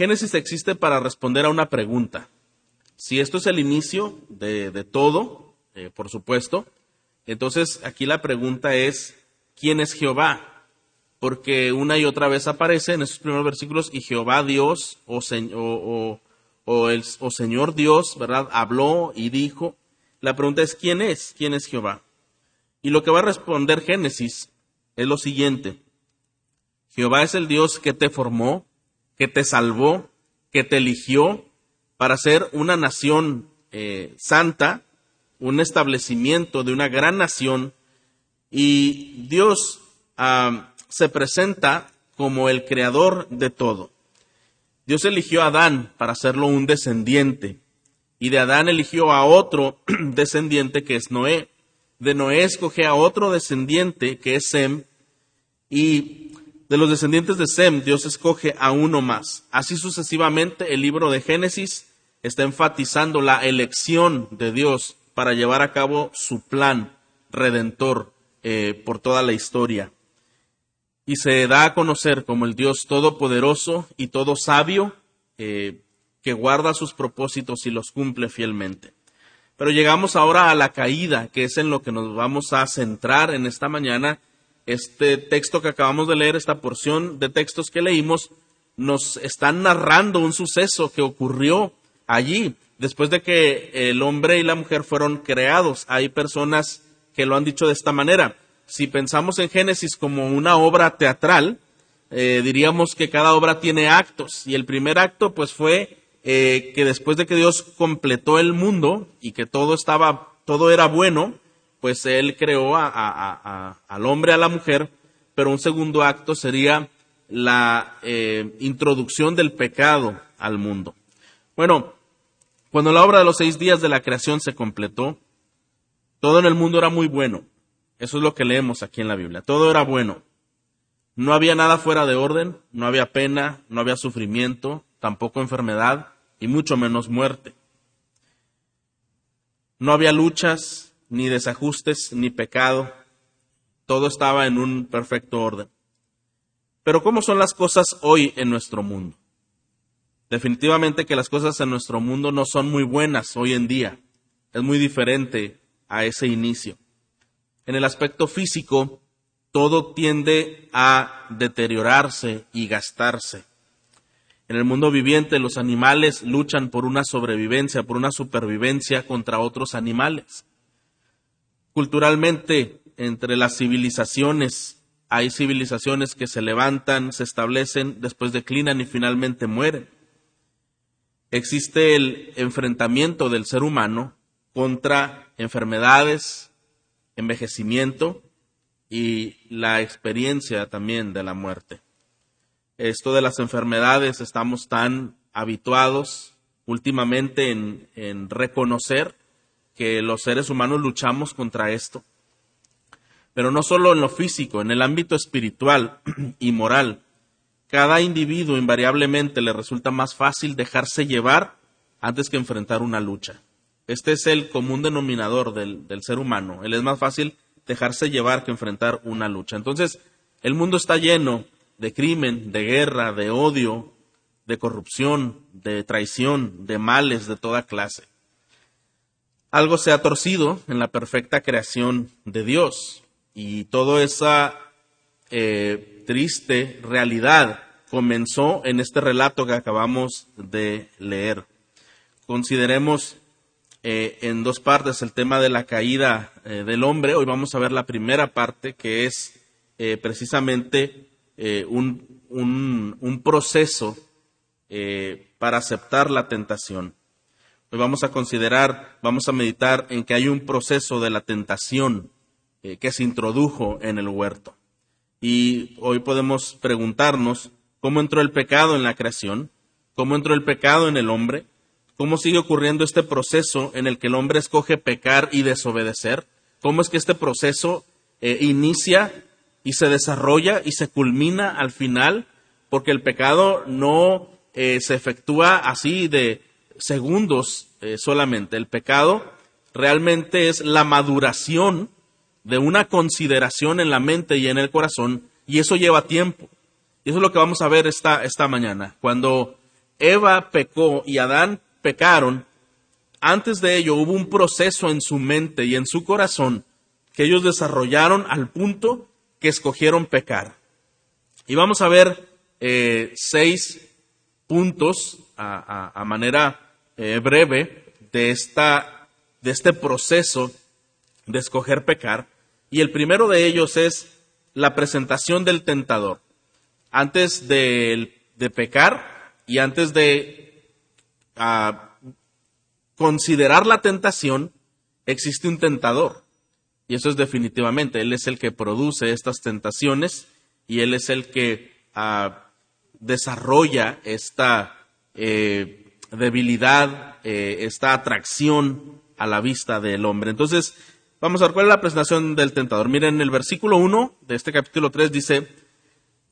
Génesis existe para responder a una pregunta. Si esto es el inicio de, todo, eh, por supuesto, entonces aquí la pregunta es, ¿quién es Jehová? Porque una y otra vez aparece en esos primeros versículos y Jehová Dios o, o, el, o Señor Dios, ¿verdad? Habló y dijo. La pregunta es, ¿quién es? ¿Quién es Jehová? Y lo que va a responder Génesis es lo siguiente. Jehová es el Dios que te formó, que te salvó, que te eligió para ser una nación eh, santa, un establecimiento de una gran nación, y Dios se presenta como el creador de todo. Dios eligió a Adán para hacerlo un descendiente, y de Adán eligió a otro descendiente que es Noé. De Noé escoge a otro descendiente que es Sem, y de los descendientes de Sem, Dios escoge a uno más. Así sucesivamente, el libro de Génesis está enfatizando la elección de Dios para llevar a cabo su plan redentor eh, por toda la historia. Y se da a conocer como el Dios todopoderoso y todo sabio eh, que guarda sus propósitos y los cumple fielmente. Pero llegamos ahora a la caída, que es en lo que nos vamos a centrar en esta mañana este texto que acabamos de leer, esta porción de textos que leímos, nos están narrando un suceso que ocurrió allí, después de que el hombre y la mujer fueron creados. Hay personas que lo han dicho de esta manera. Si pensamos en Génesis como una obra teatral, eh, diríamos que cada obra tiene actos. Y el primer acto, pues, fue eh, que después de que Dios completó el mundo y que todo estaba, todo era bueno, pues él creó al hombre, a la mujer, pero un segundo acto sería la eh, introducción del pecado al mundo. Bueno, cuando la obra de los seis días de la creación se completó, todo en el mundo era muy bueno. Eso es lo que leemos aquí en la Biblia. Todo era bueno. No había nada fuera de orden, no había pena, no había sufrimiento, tampoco enfermedad y mucho menos muerte. No había luchas, ni desajustes, ni pecado. Todo estaba en un perfecto orden. Pero ¿cómo son las cosas hoy en nuestro mundo? Definitivamente que las cosas en nuestro mundo no son muy buenas hoy en día. Es muy diferente a ese inicio. En el aspecto físico, todo tiende a deteriorarse y gastarse. En el mundo viviente, los animales luchan por una sobrevivencia, por una supervivencia contra otros animales. Culturalmente, entre las civilizaciones, hay civilizaciones que se levantan, se establecen, después declinan y finalmente mueren. Existe el enfrentamiento del ser humano contra enfermedades, envejecimiento y la experiencia también de la muerte. Esto de las enfermedades estamos tan habituados últimamente en, en reconocer que los seres humanos luchamos contra esto. Pero no solo en lo físico, en el ámbito espiritual y moral. Cada individuo invariablemente le resulta más fácil dejarse llevar antes que enfrentar una lucha. Este es el común denominador del, del ser humano. Él es más fácil dejarse llevar que enfrentar una lucha. Entonces, el mundo está lleno de crimen, de guerra, de odio, de corrupción, de traición, de males de toda clase algo se ha torcido en la perfecta creación de Dios. Y toda esa eh, triste realidad comenzó en este relato que acabamos de leer. Consideremos eh, en dos partes el tema de la caída eh, del hombre. Hoy vamos a ver la primera parte que es precisamente un, un, proceso para aceptar la tentación. Hoy vamos a considerar, vamos a meditar en que hay un proceso de la tentación eh, que se introdujo en el huerto. Y hoy podemos preguntarnos cómo entró el pecado en la creación, cómo entró el pecado en el hombre, cómo sigue ocurriendo este proceso en el que el hombre escoge pecar y desobedecer, cómo es que este proceso eh, inicia y se desarrolla y se culmina al final, porque el pecado no eh, se efectúa así de, segundos eh, solamente. El pecado realmente es la maduración de una consideración en la mente y en el corazón, y eso lleva tiempo. Y eso es lo que vamos a ver esta, esta mañana. Cuando Eva pecó y Adán pecaron, antes de ello hubo un proceso en su mente y en su corazón que ellos desarrollaron al punto que escogieron pecar. Y vamos a ver eh, seis puntos a, manera eh, breve de, esta, de este proceso de escoger pecar. Y el primero de ellos es la presentación del tentador. Antes de, pecar y antes de ah, considerar la tentación, existe un tentador. Y eso es definitivamente, Él es el que produce estas tentaciones y Él es el que ah, desarrolla esta eh, debilidad, eh, esta atracción a la vista del hombre. Entonces, vamos a ver cuál es la presentación del tentador. Miren, el versículo 1 de este capítulo 3 dice,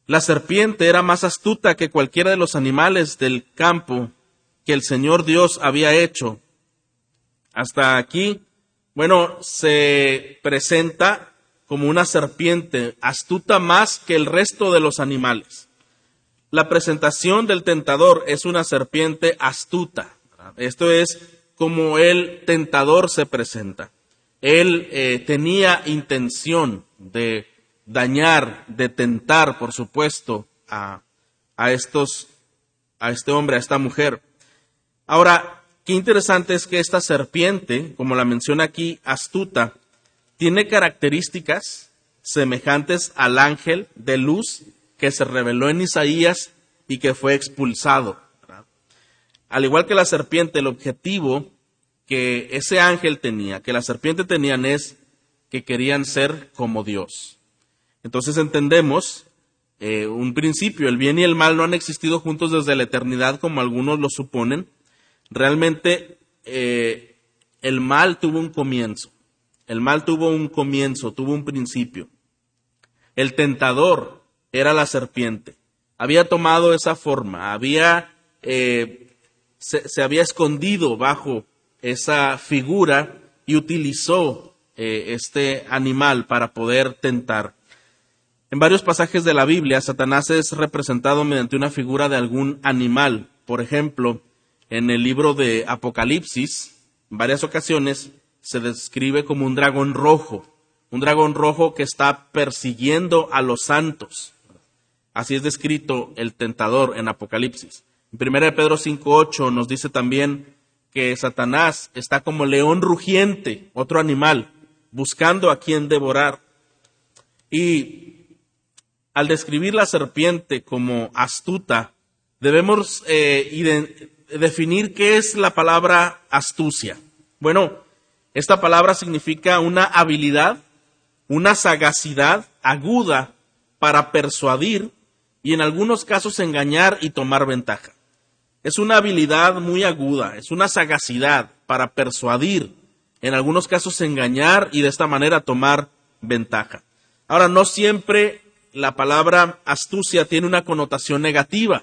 la serpiente era más astuta que cualquiera de los animales del campo que el Señor Dios había hecho. Hasta aquí bueno, se presenta como una serpiente, astuta más que el resto de los animales. La presentación del tentador es una serpiente astuta. Esto es como el tentador se presenta. Él eh, tenía intención de dañar, de tentar, por supuesto, a, a estos, a este hombre, a esta mujer. Ahora, Qué interesante es que esta serpiente, como la menciona aquí, astuta, tiene características semejantes al ángel de luz que se reveló en Isaías y que fue expulsado. Al igual que la serpiente, el objetivo que ese ángel tenía, que la serpiente tenían es que querían ser como Dios. Entonces entendemos eh, un principio, el bien y el mal no han existido juntos desde la eternidad como algunos lo suponen, realmente eh, el mal tuvo un comienzo. El mal tuvo un comienzo, tuvo un principio. El tentador era la serpiente. Había tomado esa forma, había, eh, se, había escondido bajo esa figura y utilizó eh, este animal para poder tentar. En varios pasajes de la Biblia, Satanás es representado mediante una figura de algún animal. Por ejemplo, en el libro de Apocalipsis, en varias ocasiones, se describe como un dragón rojo, un dragón rojo que está persiguiendo a los santos. Así es descrito el tentador en Apocalipsis. En 1 Pedro 5.8 nos dice también que Satanás está como león rugiente, otro animal, buscando a quien devorar. Y al describir la serpiente como astuta, debemos eh, definir qué es la palabra astucia. Bueno, esta palabra significa una habilidad, una sagacidad aguda para persuadir y en algunos casos engañar y tomar ventaja. Es una habilidad muy aguda, es una sagacidad para persuadir, en algunos casos engañar y de esta manera tomar ventaja. Ahora, no siempre la palabra astucia tiene una connotación negativa.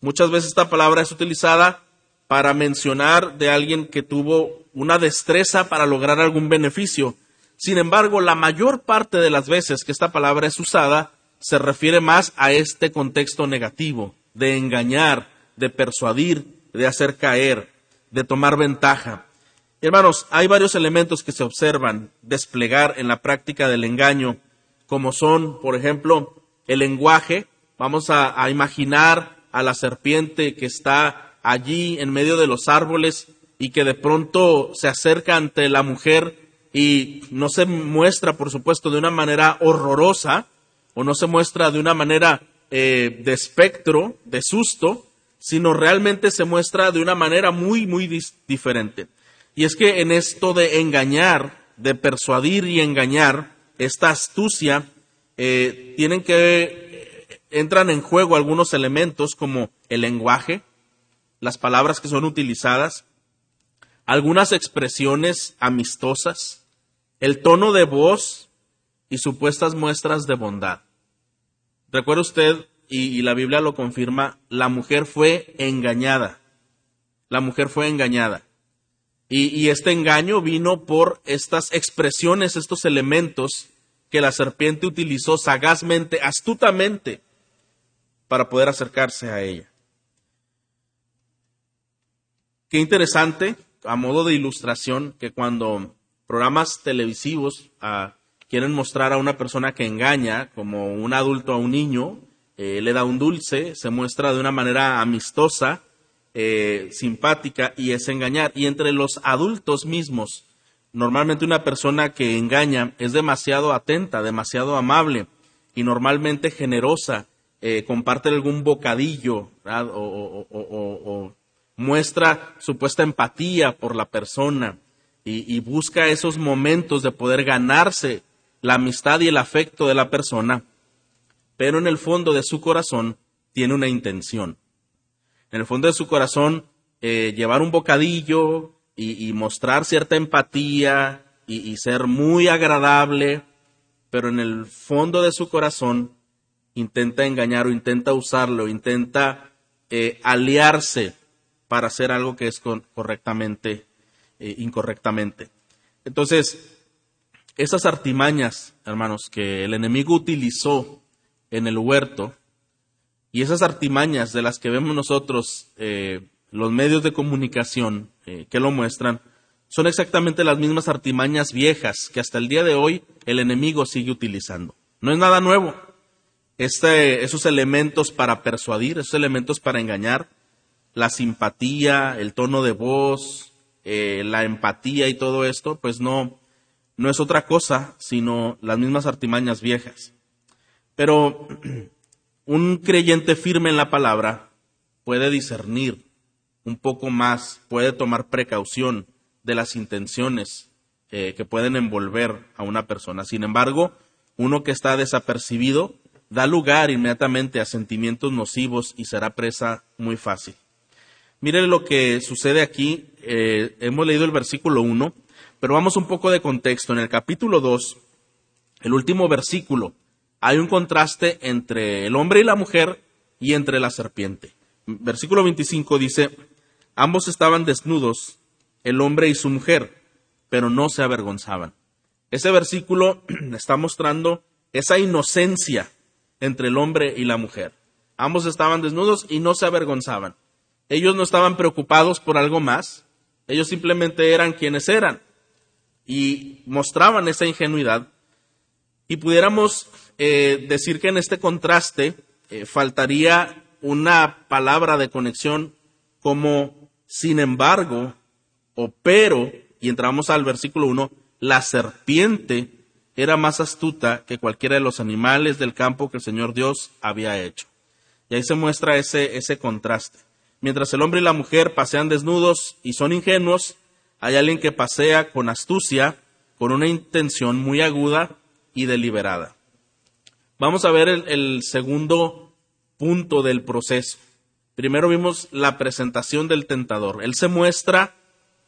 Muchas veces esta palabra es utilizada para mencionar de alguien que tuvo una destreza para lograr algún beneficio. Sin embargo, la mayor parte de las veces que esta palabra es usada se refiere más a este contexto negativo, de engañar, de persuadir, de hacer caer, de tomar ventaja. Hermanos, hay varios elementos que se observan desplegar en la práctica del engaño, como son, por ejemplo, el lenguaje. Vamos a, a imaginar a la serpiente que está allí en medio de los árboles y que de pronto se acerca ante la mujer y no se muestra, por supuesto, de una manera horrorosa o no se muestra de una manera eh, de espectro, de susto, sino realmente se muestra de una manera muy, muy diferente. Y es que en esto de engañar, de persuadir y engañar, esta astucia, eh, tienen que entran en juego algunos elementos como el lenguaje, las palabras que son utilizadas, algunas expresiones amistosas, el tono de voz y supuestas muestras de bondad. Recuerda usted, y, la Biblia lo confirma, la mujer fue engañada. La mujer fue engañada. y, este engaño vino por estas expresiones, estos elementos que la serpiente utilizó sagazmente, astutamente, para poder acercarse a ella. qué interesante, a modo de ilustración, que cuando programas televisivos quieren mostrar a una persona que engaña, como un adulto a un niño, eh, le da un dulce, se muestra de una manera amistosa, eh, simpática y es engañar. Y entre los adultos mismos, normalmente una persona que engaña es demasiado atenta, demasiado amable y normalmente generosa, eh, comparte algún bocadillo o, muestra supuesta empatía por la persona y, busca esos momentos de poder ganarse la amistad y el afecto de la persona, pero en el fondo de su corazón tiene una intención. En el fondo de su corazón, eh, llevar un bocadillo y, mostrar cierta empatía y ser muy agradable, pero en el fondo de su corazón intenta engañar o intenta usarlo, intenta eh, aliarse para hacer algo que es correctamente, eh, incorrectamente. Entonces, esas artimañas, hermanos, que el enemigo utilizó en el huerto, y esas artimañas de las que vemos nosotros, eh, los medios de comunicación que lo muestran, son exactamente las mismas artimañas viejas que hasta el día de hoy el enemigo sigue utilizando. No es nada nuevo. Este, esos elementos para persuadir, esos elementos para engañar, la simpatía, el tono de voz, eh, la empatía y todo esto, pues no, no es otra cosa sino las mismas artimañas viejas. Pero un creyente firme en la palabra puede discernir un poco más, puede tomar precaución de las intenciones eh, que pueden envolver a una persona. Sin embargo, uno que está desapercibido da lugar inmediatamente a sentimientos nocivos y será presa muy fácil. Mire lo que sucede aquí. Eh, hemos leído el versículo 1, pero vamos un poco de contexto. En el capítulo 2, el último versículo, hay un contraste entre el hombre y la mujer y entre la serpiente. Versículo 25 dice, ambos estaban desnudos el hombre y su mujer, pero no se avergonzaban. Ese versículo está mostrando esa inocencia entre el hombre y la mujer. Ambos estaban desnudos y no se avergonzaban. Ellos no estaban preocupados por algo más, ellos simplemente eran quienes eran y mostraban esa ingenuidad. Y pudiéramos eh, decir que en este contraste eh, faltaría una palabra de conexión como sin embargo o pero, y entramos al versículo 1, la serpiente era más astuta que cualquiera de los animales del campo que el Señor Dios había hecho. Y ahí se muestra ese, ese contraste. Mientras el hombre y la mujer pasean desnudos y son ingenuos, hay alguien que pasea con astucia, con una intención muy aguda y deliberada. Vamos a ver el, segundo punto del proceso. Primero vimos la presentación del tentador. Él se muestra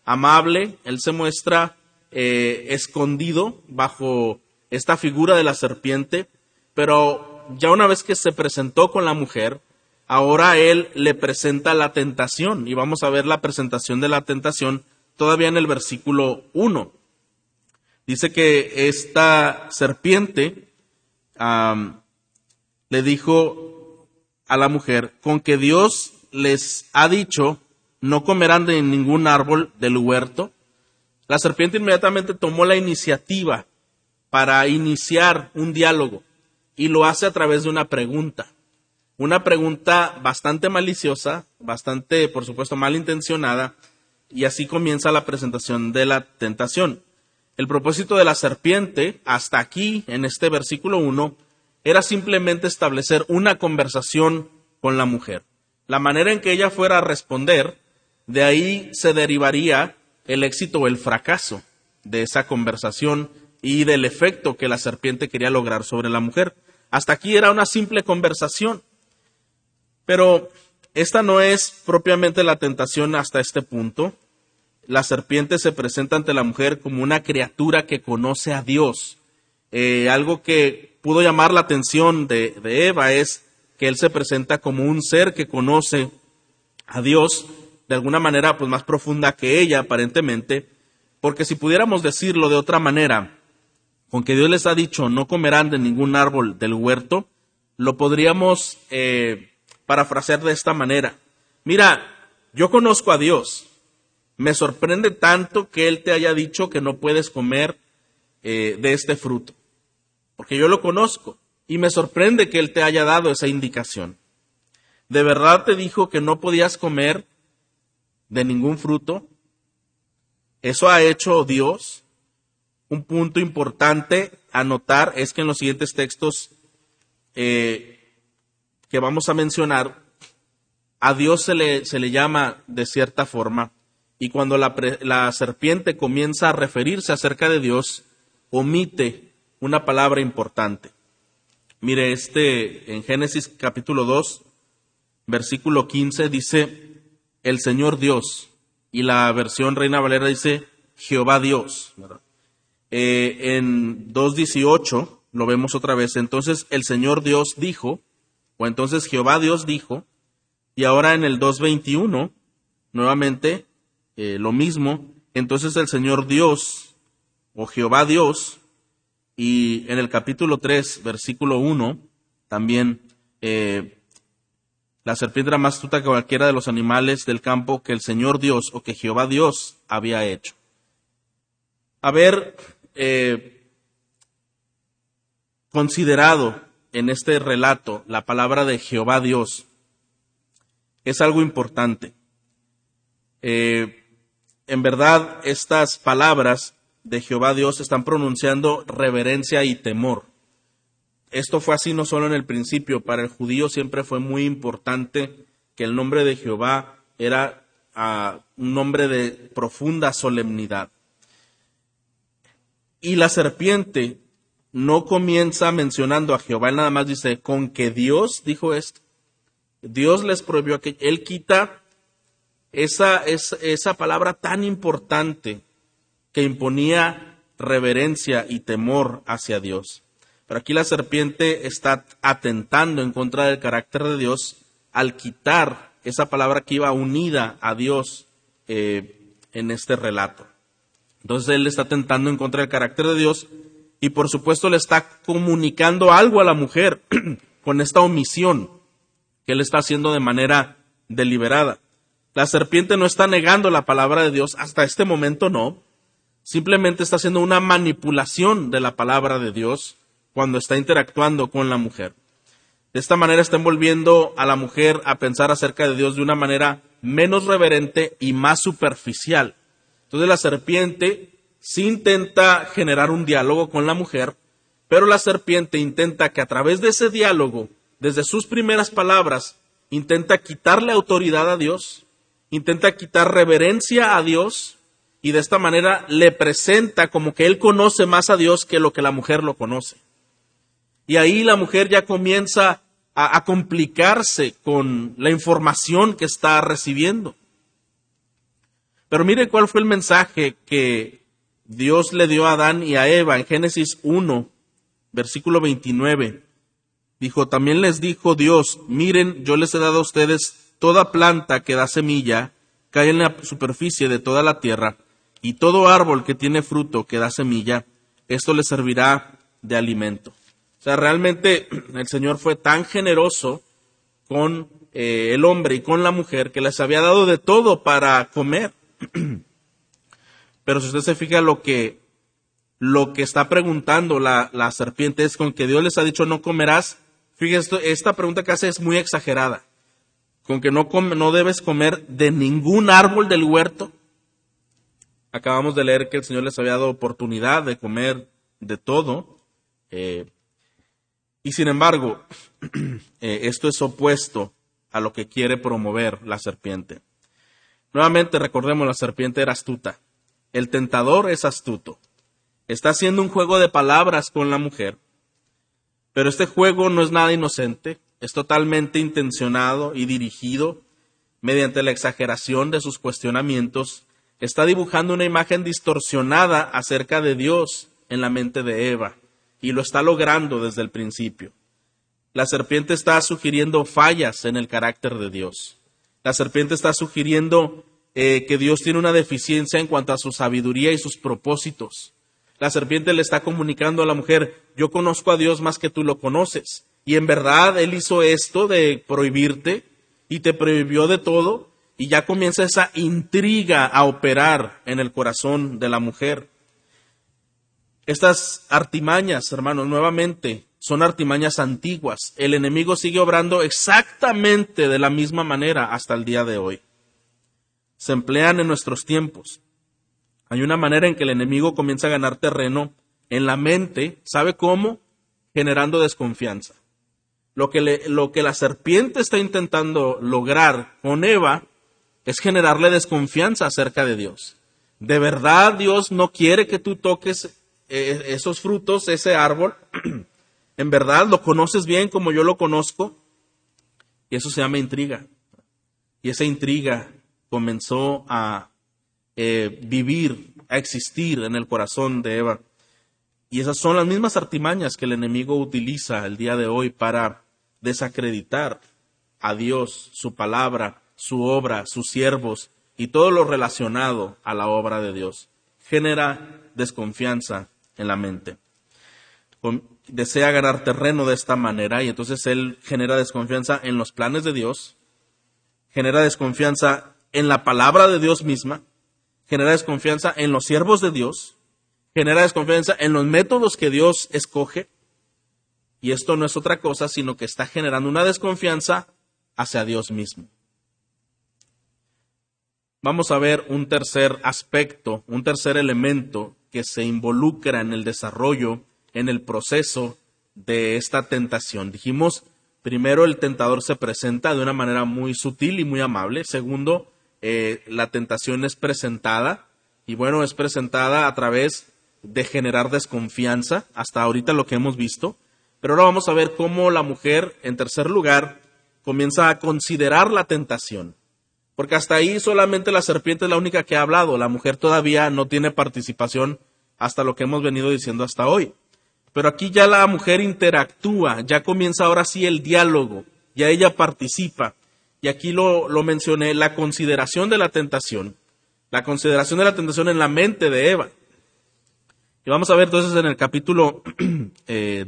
amable, él se muestra eh, escondido bajo esta figura de la serpiente, pero ya una vez que se presentó con la mujer, ahora él le presenta la tentación y vamos a ver la presentación de la tentación todavía en el versículo 1. Dice que esta serpiente le dijo a la mujer, con que Dios les ha dicho, no comerán de ningún árbol del huerto. La serpiente inmediatamente tomó la iniciativa para iniciar un diálogo y lo hace a través de una pregunta. Una pregunta bastante maliciosa, bastante, por supuesto, malintencionada, y así comienza la presentación de la tentación. El propósito de la serpiente, hasta aquí, en este versículo 1, era simplemente establecer una conversación con la mujer. La manera en que ella fuera a responder de ahí se derivaría el éxito o el fracaso de esa conversación y del efecto que la serpiente quería lograr sobre la mujer. Hasta aquí era una simple conversación. Pero esta no es propiamente la tentación hasta este punto. La serpiente se presenta ante la mujer como una criatura que conoce a Dios. Eh, algo que pudo llamar la atención de, Eva es que él se presenta como un ser que conoce a Dios de alguna manera pues más profunda que ella aparentemente, porque si pudiéramos decirlo de otra manera, con que Dios les ha dicho no comerán de ningún árbol del huerto, lo podríamos eh, parafrasear de esta manera. Mira, yo conozco a Dios Me sorprende tanto que Él te haya dicho que no puedes comer eh, de este fruto, porque yo lo conozco y me sorprende que Él te haya dado esa indicación. ¿De verdad te dijo que no podías comer de ningún fruto? Eso ha hecho Dios. Un punto importante a notar es que en los siguientes textos eh, que vamos a mencionar, a Dios se le, se le llama de cierta forma, y cuando la, la serpiente comienza a referirse acerca de Dios, omite una palabra importante. Mire, este en Génesis capítulo 2, versículo 15 dice, el Señor Dios, y la versión Reina Valera dice, Jehová Dios. Eh, en 2.18 lo vemos otra vez, entonces el Señor Dios dijo, o entonces Jehová Dios dijo, y ahora en el 2.21, nuevamente, eh, lo mismo, entonces el Señor Dios, o Jehová Dios, y en el capítulo 3, versículo 1, también eh, la serpiente era más astuta que cualquiera de los animales del campo que el Señor Dios o que Jehová Dios había hecho. Haber eh, considerado en este relato la palabra de Jehová Dios es algo importante. Eh, en verdad, estas palabras de Jehová Dios están pronunciando reverencia y temor. Esto fue así no solo en el principio, para el judío siempre fue muy importante que el nombre de Jehová era ah, un nombre de profunda solemnidad. Y la serpiente no comienza mencionando a Jehová, él nada más dice, con que Dios dijo esto. Dios les prohibió que él quita esa, esa, palabra tan importante que imponía reverencia y temor hacia Dios. Pero aquí la serpiente está atentando en contra del carácter de Dios al quitar esa palabra que iba unida a Dios eh, en este relato. Entonces él está atentando en contra del carácter de Dios y por supuesto le está comunicando algo a la mujer con esta omisión que él está haciendo de manera deliberada. La serpiente no está negando la palabra de Dios, hasta este momento no, simplemente está haciendo una manipulación de la palabra de Dios cuando está interactuando con la mujer. De esta manera está envolviendo a la mujer a pensar acerca de Dios de una manera menos reverente y más superficial. Entonces la serpiente sí intenta generar un diálogo con la mujer, pero la serpiente intenta que a través de ese diálogo, desde sus primeras palabras, intenta quitarle autoridad a Dios, intenta quitar reverencia a Dios y de esta manera le presenta como que él conoce más a Dios que lo que la mujer lo conoce. Y ahí la mujer ya comienza a, a complicarse con la información que está recibiendo. Pero mire cuál fue el mensaje que Dios le dio a Adán y a Eva en Génesis 1, versículo 29. Dijo, también les dijo Dios, miren, yo les he dado a ustedes toda planta que da semilla, cae en la superficie de toda la tierra, y todo árbol que tiene fruto que da semilla, esto le servirá de alimento. O sea, realmente el Señor fue tan generoso con eh, el hombre y con la mujer que les había dado de todo para comer. Pero si usted se fija lo que, lo que está preguntando la, la serpiente es con que Dios les ha dicho no comerás. Fíjese, esta pregunta que hace es muy exagerada. Con que no, no debes comer de ningún árbol del huerto. Acabamos de leer que el Señor les había dado oportunidad de comer de todo. Eh, y sin embargo, eh, esto es opuesto a lo que quiere promover la serpiente. Nuevamente recordemos, la serpiente era astuta. El tentador es astuto. Está haciendo un juego de palabras con la mujer. Pero este juego no es nada inocente, es totalmente intencionado y dirigido mediante la exageración de sus cuestionamientos está dibujando una imagen distorsionada acerca de Dios en la mente de Eva, y lo está logrando desde el principio. La serpiente está sugiriendo fallas en el carácter de Dios. La serpiente está sugiriendo eh, que Dios tiene una deficiencia en cuanto a su sabiduría y sus propósitos. La serpiente le está comunicando a la mujer, yo conozco a Dios más que tú lo conoces. Y en verdad Él hizo esto de prohibirte y te prohibió de todo y ya comienza esa intriga a operar en el corazón de la mujer. Estas artimañas, hermanos, nuevamente son artimañas antiguas. El enemigo sigue obrando exactamente de la misma manera hasta el día de hoy. Se emplean en nuestros tiempos. Hay una manera en que el enemigo comienza a ganar terreno en la mente, ¿sabe cómo? Generando desconfianza. Lo que, lo que la serpiente está intentando lograr con Eva es generarle desconfianza acerca de Dios. ¿De verdad Dios no quiere que tú toques eh, esos frutos, ese árbol? ¿En verdad lo conoces bien como yo lo conozco? Y eso se llama intriga. Y esa intriga comenzó a eh, vivir, a existir en el corazón de Eva. Y esas son las mismas artimañas que el enemigo utiliza el día de hoy para desacreditar a Dios, su palabra, su obra, sus siervos y todo lo relacionado a la obra de Dios. Genera desconfianza en la mente. Desea ganar terreno de esta manera y entonces él genera desconfianza en los planes de Dios, genera desconfianza en la palabra de Dios misma, genera desconfianza en los siervos de Dios, genera desconfianza en los métodos que Dios escoge, y esto no es otra cosa, sino que está generando una desconfianza hacia Dios mismo. Vamos a ver un tercer aspecto, un tercer elemento que se involucra en el desarrollo, en el proceso de esta tentación. Dijimos, primero el tentador se presenta de una manera muy sutil y muy amable. Segundo, eh, la tentación es presentada y bueno, es presentada a través de generar desconfianza, hasta ahorita lo que hemos visto. Pero ahora vamos a ver cómo la mujer, en tercer lugar, comienza a considerar la tentación. Porque hasta ahí solamente la serpiente es la única que ha hablado. La mujer todavía no tiene participación hasta lo que hemos venido diciendo hasta hoy. Pero aquí ya la mujer interactúa, ya comienza ahora sí el diálogo, ya ella participa. Y aquí lo, lo mencioné, la consideración de la tentación. La consideración de la tentación en la mente de Eva. Y vamos a ver entonces en el capítulo 2, eh,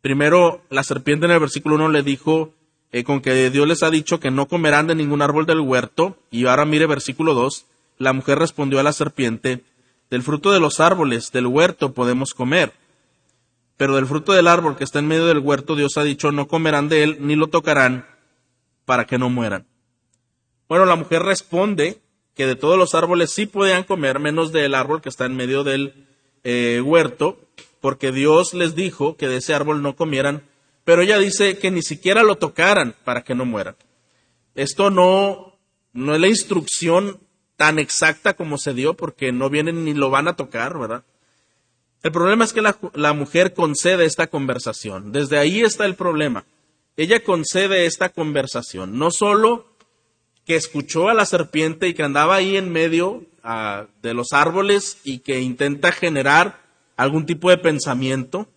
primero la serpiente en el versículo 1 le dijo eh, con que Dios les ha dicho que no comerán de ningún árbol del huerto. Y ahora mire versículo 2, la mujer respondió a la serpiente, del fruto de los árboles del huerto podemos comer. Pero del fruto del árbol que está en medio del huerto, Dios ha dicho, no comerán de él ni lo tocarán para que no mueran. Bueno, la mujer responde que de todos los árboles sí podían comer, menos del árbol que está en medio del eh, huerto, porque Dios les dijo que de ese árbol no comieran, pero ella dice que ni siquiera lo tocaran para que no mueran. Esto no, no es la instrucción tan exacta como se dio, porque no vienen ni lo van a tocar, ¿verdad? El problema es que la, la mujer concede esta conversación. Desde ahí está el problema. Ella concede esta conversación. No solo que escuchó a la serpiente y que andaba ahí en medio de los árboles y que intenta generar algún tipo de pensamiento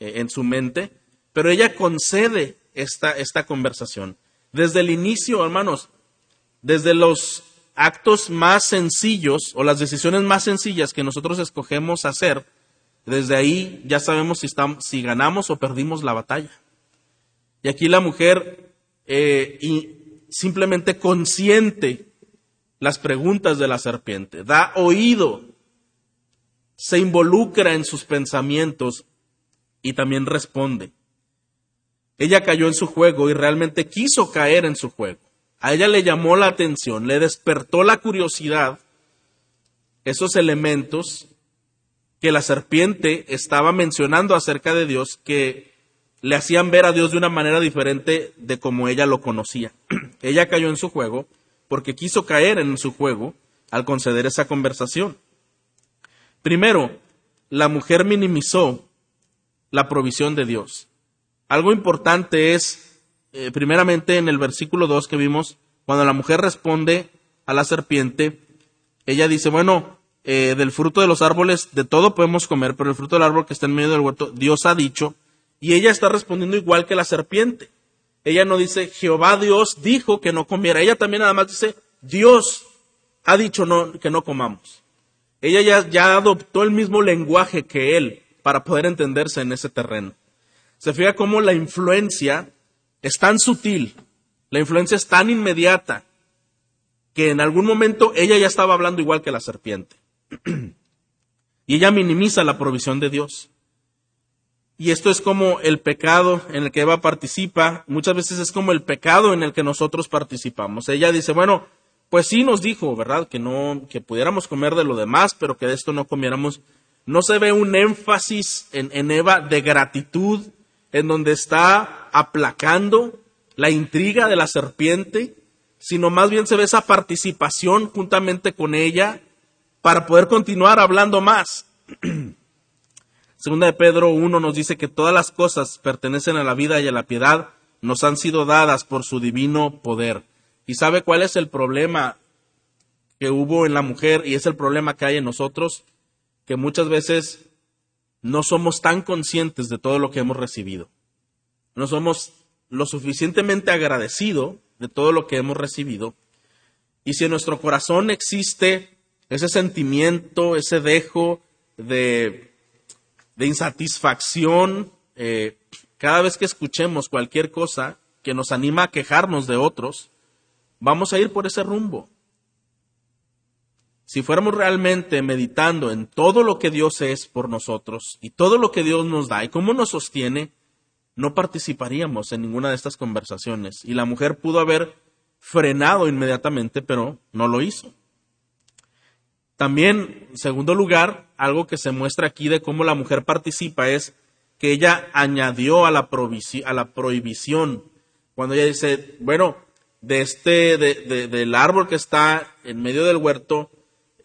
eh, en su mente, pero ella concede esta, esta conversación. Desde el inicio, hermanos, desde los actos más sencillos o las decisiones más sencillas que nosotros escogemos hacer, desde ahí ya sabemos si, estamos, si ganamos o perdimos la batalla. Y aquí la mujer eh, simplemente consiente las preguntas de la serpiente, da oído, se involucra en sus pensamientos y también responde. Ella cayó en su juego y realmente quiso caer en su juego. A ella le llamó la atención, le despertó la curiosidad esos elementos que la serpiente estaba mencionando acerca de Dios que le hacían ver a Dios de una manera diferente de como ella lo conocía. ella cayó en su juego porque quiso caer en su juego al conceder esa conversación. Primero, la mujer minimizó la provisión de Dios. Algo importante es, eh, primeramente en el versículo 2 que vimos, cuando la mujer responde a la serpiente, ella dice, bueno, eh, del fruto de los árboles, de todo podemos comer, pero el fruto del árbol que está en medio del huerto, Dios ha dicho, y ella está respondiendo igual que la serpiente. Ella no dice, Jehová Dios dijo que no comiera. Ella también además dice, Dios ha dicho no, que no comamos. Ella ya, ya adoptó el mismo lenguaje que él para poder entenderse en ese terreno. Se fija cómo la influencia es tan sutil, la influencia es tan inmediata, que en algún momento ella ya estaba hablando igual que la serpiente. y ella minimiza la provisión de Dios. Y esto es como el pecado en el que Eva participa, muchas veces es como el pecado en el que nosotros participamos. Ella dice, bueno, pues sí nos dijo, ¿verdad? Que no, que pudiéramos comer de lo demás, pero que de esto no comiéramos. No se ve un énfasis en, en Eva de gratitud, en donde está aplacando la intriga de la serpiente, sino más bien se ve esa participación juntamente con ella para poder continuar hablando más. Segunda de Pedro 1 nos dice que todas las cosas pertenecen a la vida y a la piedad, nos han sido dadas por su divino poder. ¿Y sabe cuál es el problema que hubo en la mujer y es el problema que hay en nosotros? Que muchas veces no somos tan conscientes de todo lo que hemos recibido. No somos lo suficientemente agradecidos de todo lo que hemos recibido. Y si en nuestro corazón existe ese sentimiento, ese dejo de de insatisfacción eh, cada vez que escuchemos cualquier cosa que nos anima a quejarnos de otros, vamos a ir por ese rumbo. Si fuéramos realmente meditando en todo lo que Dios es por nosotros y todo lo que Dios nos da y cómo nos sostiene, no participaríamos en ninguna de estas conversaciones. Y la mujer pudo haber frenado inmediatamente, pero no lo hizo. También, en segundo lugar, algo que se muestra aquí de cómo la mujer participa es que ella añadió a la, prohibición. Cuando ella dice, bueno, de este, de, del árbol que está en medio del huerto,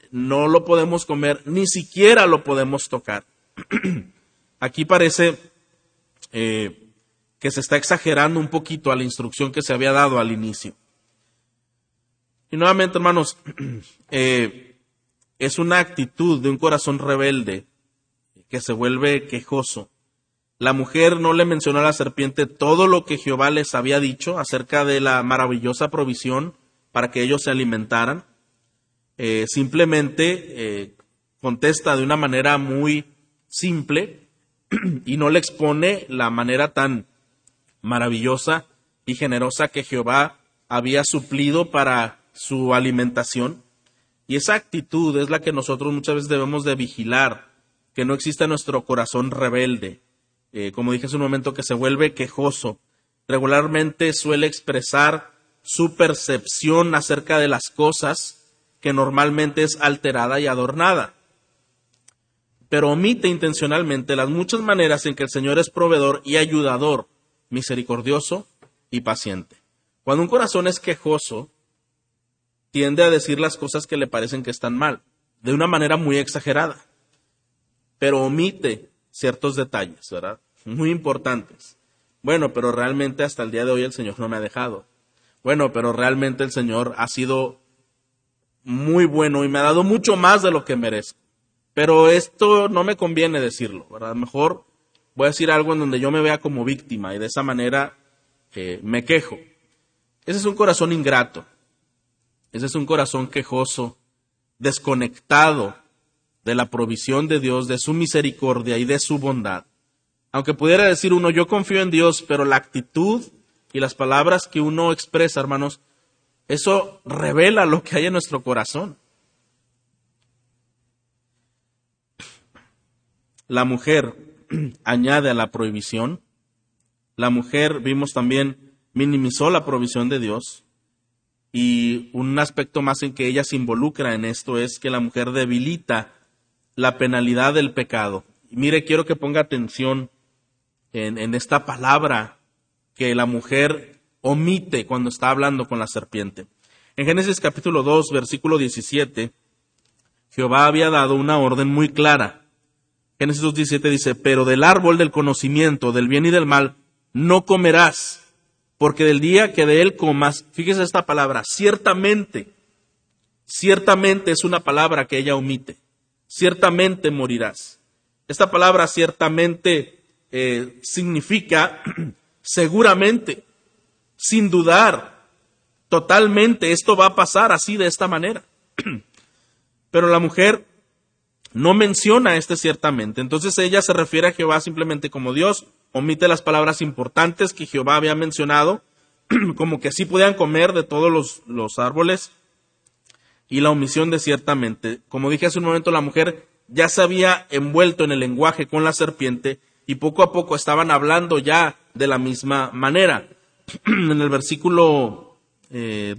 no lo podemos comer, ni siquiera lo podemos tocar. aquí parece eh, que se está exagerando un poquito a la instrucción que se había dado al inicio. Y nuevamente, hermanos, eh, es una actitud de un corazón rebelde que se vuelve quejoso. La mujer no le mencionó a la serpiente todo lo que Jehová les había dicho acerca de la maravillosa provisión para que ellos se alimentaran. Eh, simplemente eh, contesta de una manera muy simple y no le expone la manera tan maravillosa y generosa que Jehová había suplido para su alimentación. Y esa actitud es la que nosotros muchas veces debemos de vigilar, que no exista nuestro corazón rebelde, eh, como dije hace un momento, que se vuelve quejoso. Regularmente suele expresar su percepción acerca de las cosas que normalmente es alterada y adornada. Pero omite intencionalmente las muchas maneras en que el Señor es proveedor y ayudador, misericordioso y paciente. Cuando un corazón es quejoso, tiende a decir las cosas que le parecen que están mal, de una manera muy exagerada, pero omite ciertos detalles, ¿verdad? Muy importantes. Bueno, pero realmente hasta el día de hoy el Señor no me ha dejado. Bueno, pero realmente el Señor ha sido muy bueno y me ha dado mucho más de lo que merezco. Pero esto no me conviene decirlo, ¿verdad? Mejor voy a decir algo en donde yo me vea como víctima y de esa manera eh, me quejo. Ese es un corazón ingrato. Ese es un corazón quejoso, desconectado de la provisión de Dios, de su misericordia y de su bondad. Aunque pudiera decir uno, yo confío en Dios, pero la actitud y las palabras que uno expresa, hermanos, eso revela lo que hay en nuestro corazón. La mujer añade a la prohibición. La mujer, vimos también, minimizó la provisión de Dios. Y un aspecto más en que ella se involucra en esto es que la mujer debilita la penalidad del pecado. mire, quiero que ponga atención en, esta palabra que la mujer omite cuando está hablando con la serpiente. En Génesis capítulo 2, versículo 17, Jehová había dado una orden muy clara. Génesis 2, 17 dice, pero del árbol del conocimiento del bien y del mal no comerás, porque del día que de él comas, fíjese esta palabra, ciertamente, ciertamente es una palabra que ella omite, ciertamente morirás. Esta palabra ciertamente eh, significa seguramente, sin dudar, totalmente, esto va a pasar así de esta manera. Pero la mujer no menciona este ciertamente. Entonces ella se refiere a Jehová simplemente como Dios, omite las palabras importantes que Jehová había mencionado, como que sí podían comer de todos los, árboles, y la omisión de ciertamente. Como dije hace un momento, la mujer ya se había envuelto en el lenguaje con la serpiente y poco a poco estaban hablando ya de la misma manera. en el versículo 2, eh,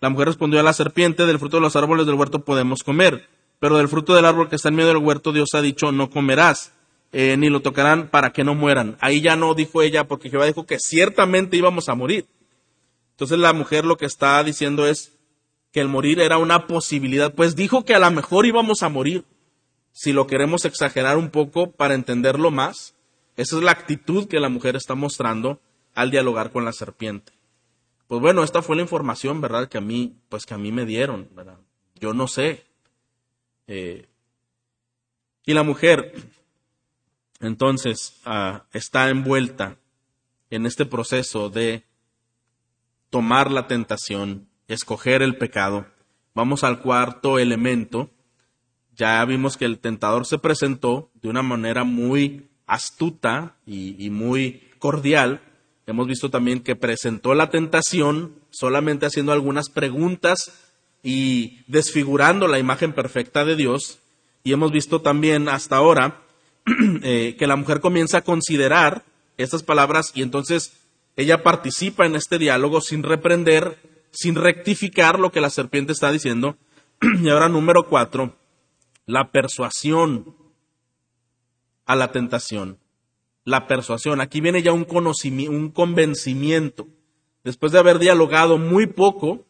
la mujer respondió a la serpiente, del fruto de los árboles del huerto podemos comer, pero del fruto del árbol que está en medio del huerto Dios ha dicho no comerás, eh, ni lo tocarán para que no mueran. Ahí ya no dijo ella, porque Jehová dijo que ciertamente íbamos a morir. Entonces la mujer lo que está diciendo es que el morir era una posibilidad, pues dijo que a lo mejor íbamos a morir. Si lo queremos exagerar un poco para entenderlo más, esa es la actitud que la mujer está mostrando al dialogar con la serpiente. Pues bueno, esta fue la información, ¿verdad? Que a mí, pues que a mí me dieron. Yo no sé. Eh, y la mujer, entonces, ah, está envuelta en este proceso de tomar la tentación, escoger el pecado. Vamos al cuarto elemento. Ya vimos que el tentador se presentó de una manera muy astuta y, y muy cordial Hemos visto también que presentó la tentación solamente haciendo algunas preguntas y desfigurando la imagen perfecta de Dios. Y hemos visto también hasta ahora eh, que la mujer comienza a considerar estas palabras y entonces ella participa en este diálogo sin reprender, sin rectificar lo que la serpiente está diciendo. y ahora número cuatro, la persuasión a la tentación la persuasión. Aquí viene ya un conocimiento, un convencimiento. Después de haber dialogado muy poco,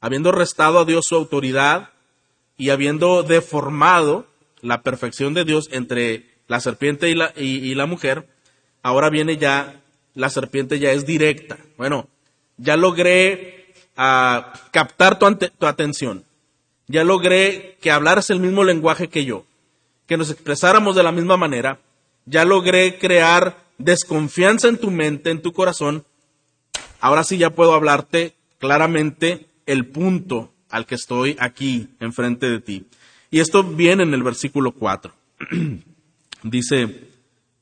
habiendo restado a Dios su autoridad y habiendo deformado la perfección de Dios entre la serpiente y la, mujer, ahora viene ya, la serpiente ya es directa. Bueno, ya logré ah, captar tu, tu atención. Ya logré que hablaras el mismo lenguaje que yo, que nos expresáramos de la misma manera, ya logré crear desconfianza en tu mente, en tu corazón, ahora sí ya puedo hablarte claramente el punto al que estoy aquí enfrente de ti. Y esto viene en el versículo 4. Dice,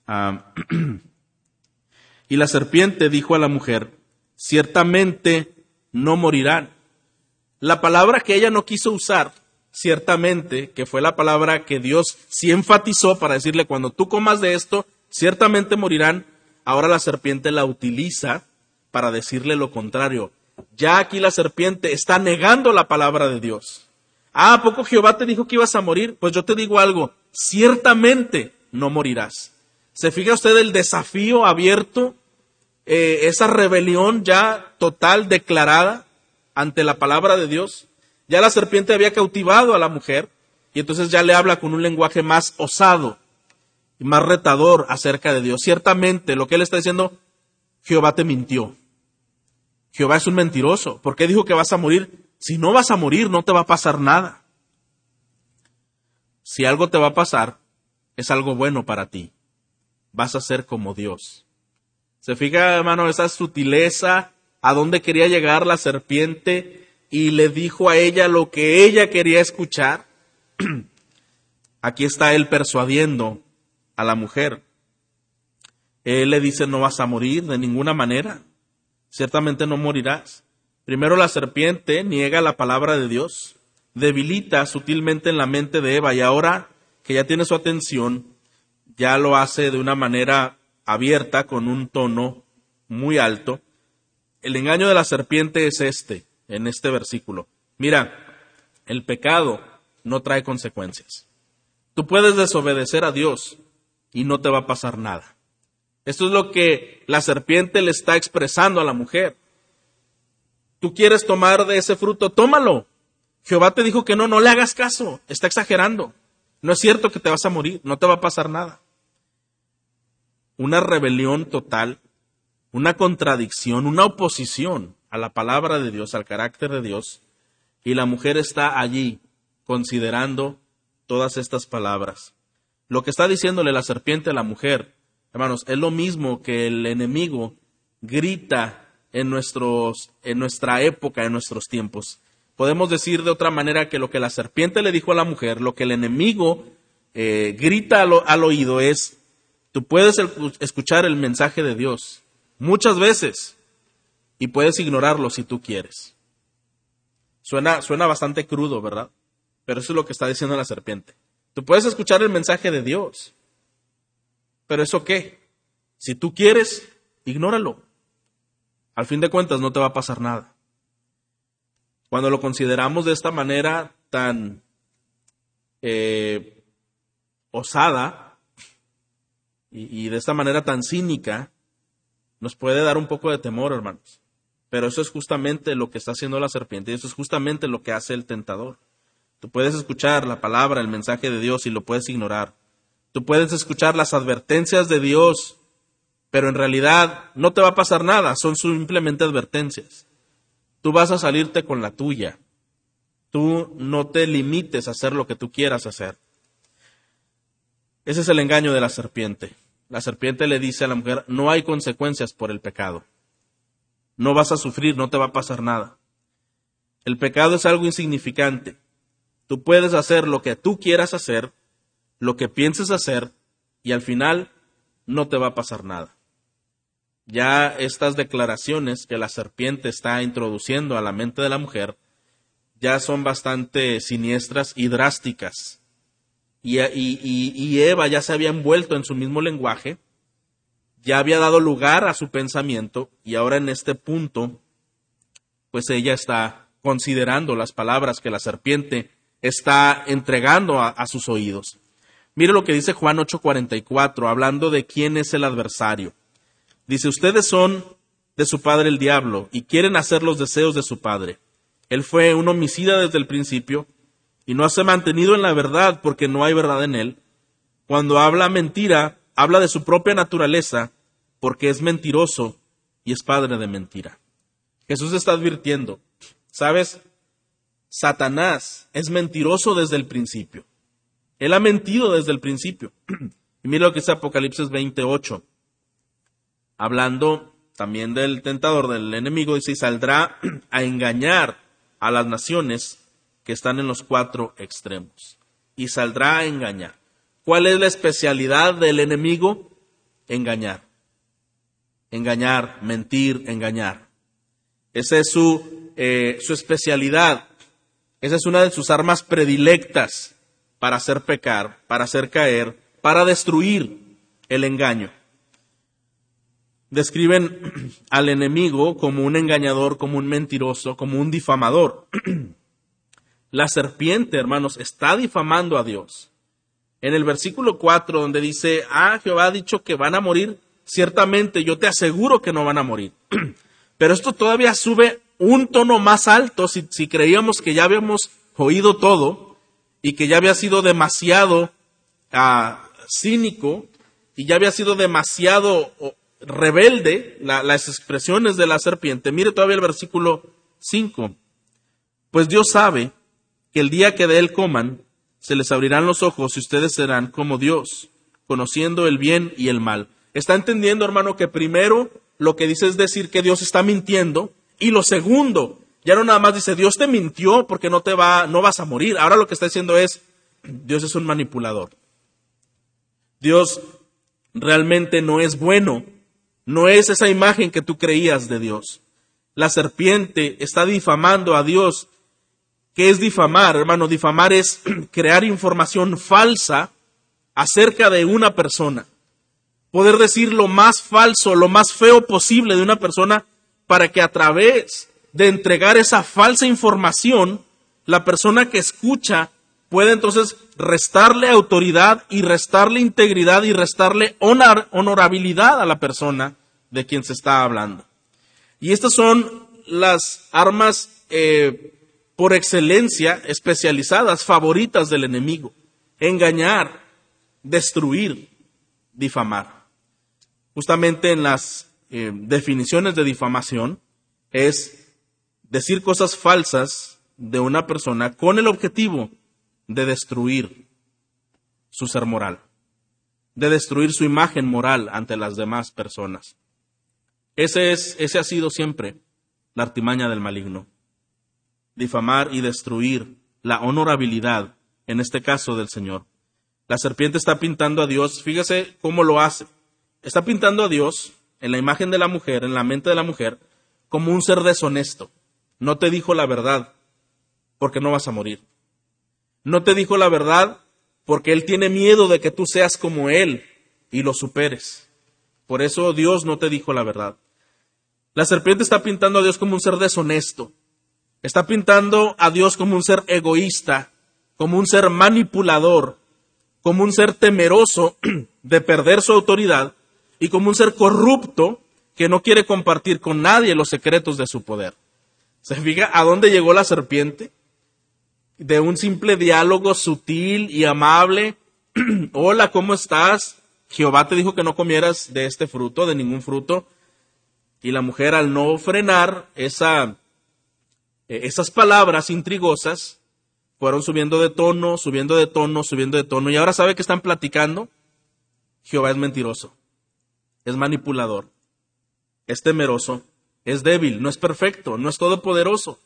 ah, y la serpiente dijo a la mujer, ciertamente no morirán. La palabra que ella no quiso usar ciertamente, que fue la palabra que Dios sí enfatizó para decirle, cuando tú comas de esto, ciertamente morirán, ahora la serpiente la utiliza para decirle lo contrario. Ya aquí la serpiente está negando la palabra de Dios. Ah, ¿a poco Jehová te dijo que ibas a morir? Pues yo te digo algo, ciertamente no morirás. ¿Se fija usted el desafío abierto, eh, esa rebelión ya total, declarada ante la palabra de Dios? Ya la serpiente había cautivado a la mujer y entonces ya le habla con un lenguaje más osado y más retador acerca de Dios. Ciertamente lo que él está diciendo, Jehová te mintió. Jehová es un mentiroso. ¿Por qué dijo que vas a morir? Si no vas a morir, no te va a pasar nada. Si algo te va a pasar, es algo bueno para ti. Vas a ser como Dios. ¿Se fija, hermano, esa sutileza a dónde quería llegar la serpiente y le dijo a ella lo que ella quería escuchar, aquí está él persuadiendo a la mujer. Él le dice, no vas a morir de ninguna manera, ciertamente no morirás. Primero la serpiente niega la palabra de Dios, debilita sutilmente en la mente de Eva y ahora que ya tiene su atención, ya lo hace de una manera abierta, con un tono muy alto. El engaño de la serpiente es este en este versículo. Mira, el pecado no trae consecuencias. Tú puedes desobedecer a Dios y no te va a pasar nada. Esto es lo que la serpiente le está expresando a la mujer. Tú quieres tomar de ese fruto, tómalo. Jehová te dijo que no, no le hagas caso, está exagerando. No es cierto que te vas a morir, no te va a pasar nada. Una rebelión total, una contradicción, una oposición a la palabra de Dios, al carácter de Dios, y la mujer está allí considerando todas estas palabras. Lo que está diciéndole la serpiente a la mujer, hermanos, es lo mismo que el enemigo grita en, nuestros, en nuestra época, en nuestros tiempos. Podemos decir de otra manera que lo que la serpiente le dijo a la mujer, lo que el enemigo eh, grita al, al oído es, tú puedes escuchar el mensaje de Dios muchas veces, y puedes ignorarlo si tú quieres. Suena, suena bastante crudo, ¿verdad? Pero eso es lo que está diciendo la serpiente. Tú puedes escuchar el mensaje de Dios. Pero eso qué? Si tú quieres, ignóralo. Al fin de cuentas no te va a pasar nada. Cuando lo consideramos de esta manera tan eh, osada y, y de esta manera tan cínica, nos puede dar un poco de temor, hermanos. Pero eso es justamente lo que está haciendo la serpiente y eso es justamente lo que hace el tentador. Tú puedes escuchar la palabra, el mensaje de Dios y lo puedes ignorar. Tú puedes escuchar las advertencias de Dios, pero en realidad no te va a pasar nada, son simplemente advertencias. Tú vas a salirte con la tuya. Tú no te limites a hacer lo que tú quieras hacer. Ese es el engaño de la serpiente. La serpiente le dice a la mujer, no hay consecuencias por el pecado. No vas a sufrir, no te va a pasar nada. El pecado es algo insignificante. Tú puedes hacer lo que tú quieras hacer, lo que pienses hacer, y al final no te va a pasar nada. Ya estas declaraciones que la serpiente está introduciendo a la mente de la mujer ya son bastante siniestras y drásticas. Y, Eva ya se había envuelto en su mismo lenguaje, ya había dado lugar a su pensamiento y ahora en este punto, pues ella está considerando las palabras que la serpiente está entregando a, sus oídos. Mire lo que dice Juan 8:44, hablando de quién es el adversario. Dice, ustedes son de su padre el diablo y quieren hacer los deseos de su padre. Él fue un homicida desde el principio y no se ha mantenido en la verdad porque no hay verdad en él. Cuando habla mentira, habla de su propia naturaleza porque es mentiroso y es padre de mentira. Jesús está advirtiendo, ¿sabes? Satanás es mentiroso desde el principio. Él ha mentido desde el principio. y mira lo que dice Apocalipsis 28. Hablando también del tentador, del enemigo, dice, y saldrá a engañar a las naciones que están en los cuatro extremos. Y saldrá a engañar. ¿Cuál es la especialidad del enemigo? Engañar. Engañar, mentir, engañar. Esa es su, eh, su especialidad. Esa es una de sus armas predilectas para hacer pecar, para hacer caer, para destruir el engaño. Describen al enemigo como un engañador, como un mentiroso, como un difamador. La serpiente, hermanos, está difamando a Dios. En el versículo 4, donde dice, ah, Jehová ha dicho que van a morir, ciertamente yo te aseguro que no van a morir. Pero esto todavía sube un tono más alto si, creíamos que ya habíamos oído todo y que ya había sido demasiado ah, cínico y ya había sido demasiado rebelde las expresiones de la serpiente. Mire todavía el versículo 5. Pues Dios sabe que el día que de él coman, se les abrirán los ojos y ustedes serán como Dios, conociendo el bien y el mal. ¿Está entendiendo, hermano, que primero lo que dice es decir que Dios está mintiendo? Y lo segundo, ya no nada más dice Dios te mintió porque no te va, no vas a morir. Ahora lo que está diciendo es Dios es un manipulador. Dios realmente no es bueno. No es esa imagen que tú creías de Dios. La serpiente está difamando a Dios ¿Qué es difamar, hermano? Difamar es crear información falsa acerca de una persona. Poder decir lo más falso, lo más feo posible de una persona para que a través de entregar esa falsa información, la persona que escucha puede entonces restarle autoridad y restarle integridad y restarle honorabilidad a la persona de quien se está hablando. Y estas son las armas eh, por excelencia especializadas, favoritas del enemigo. Engañar, destruir, difamar. Justamente en las eh, definiciones de difamación es decir cosas falsas de una persona con el objetivo de destruir su ser moral, de destruir su imagen moral ante las demás personas. Ese, es, ese ha sido siempre la artimaña del maligno difamar y destruir la honorabilidad, en este caso del Señor. La serpiente está pintando a Dios, fíjese cómo lo hace. Está pintando a Dios en la imagen de la mujer, en la mente de la mujer, como un ser deshonesto. No te dijo la verdad. porque no vas a morir. No te dijo la verdad porque Él tiene miedo de que tú seas como Él y lo superes. Por eso Dios no te dijo la verdad. La serpiente está pintando a Dios como un ser deshonesto. Está pintando a Dios como un ser egoísta, como un ser manipulador, como un ser temeroso de perder su autoridad y como un ser corrupto que no quiere compartir con nadie los secretos de su poder. ¿Se fija a dónde llegó la serpiente? De un simple diálogo sutil y amable. Hola, ¿cómo estás? Jehová te dijo que no comieras de este fruto, de ningún fruto. Y la mujer al no frenar eh, esas palabras intrigosas, fueron subiendo de tono, subiendo de tono, subiendo de tono. Y ahora sabe que están platicando. Jehová es mentiroso, es manipulador, es temeroso, es débil, no es perfecto, no es todopoderoso.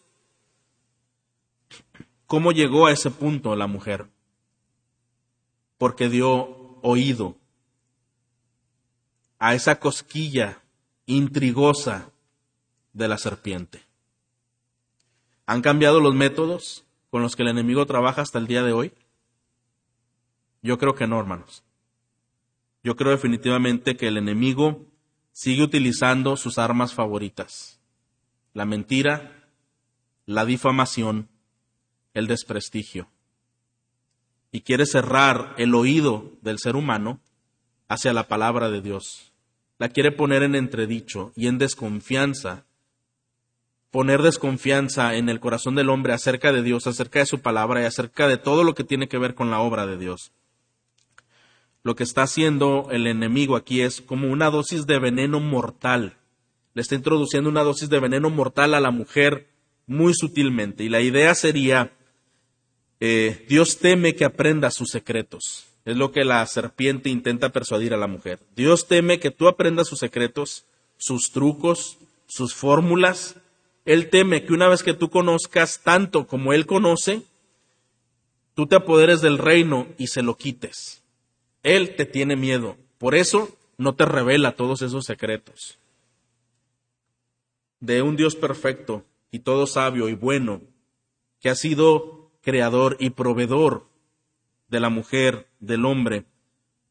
¿Cómo llegó a ese punto la mujer? Porque dio oído a esa cosquilla intrigosa de la serpiente. ¿Han cambiado los métodos con los que el enemigo trabaja hasta el día de hoy? Yo creo que no, hermanos. Yo creo definitivamente que el enemigo sigue utilizando sus armas favoritas. La mentira, la difamación, el desprestigio. Y quiere cerrar el oído del ser humano hacia la palabra de Dios. La quiere poner en entredicho y en desconfianza. Poner desconfianza en el corazón del hombre acerca de Dios, acerca de su palabra y acerca de todo lo que tiene que ver con la obra de Dios lo que está haciendo el enemigo aquí es como una dosis de veneno mortal. Le está introduciendo una dosis de veneno mortal a la mujer muy sutilmente. Y la idea sería, eh, Dios teme que aprenda sus secretos. Es lo que la serpiente intenta persuadir a la mujer. Dios teme que tú aprendas sus secretos, sus trucos, sus fórmulas. Él teme que una vez que tú conozcas tanto como Él conoce, tú te apoderes del reino y se lo quites. Él te tiene miedo. Por eso no te revela todos esos secretos. De un Dios perfecto y todo sabio y bueno, que ha sido creador y proveedor de la mujer, del hombre,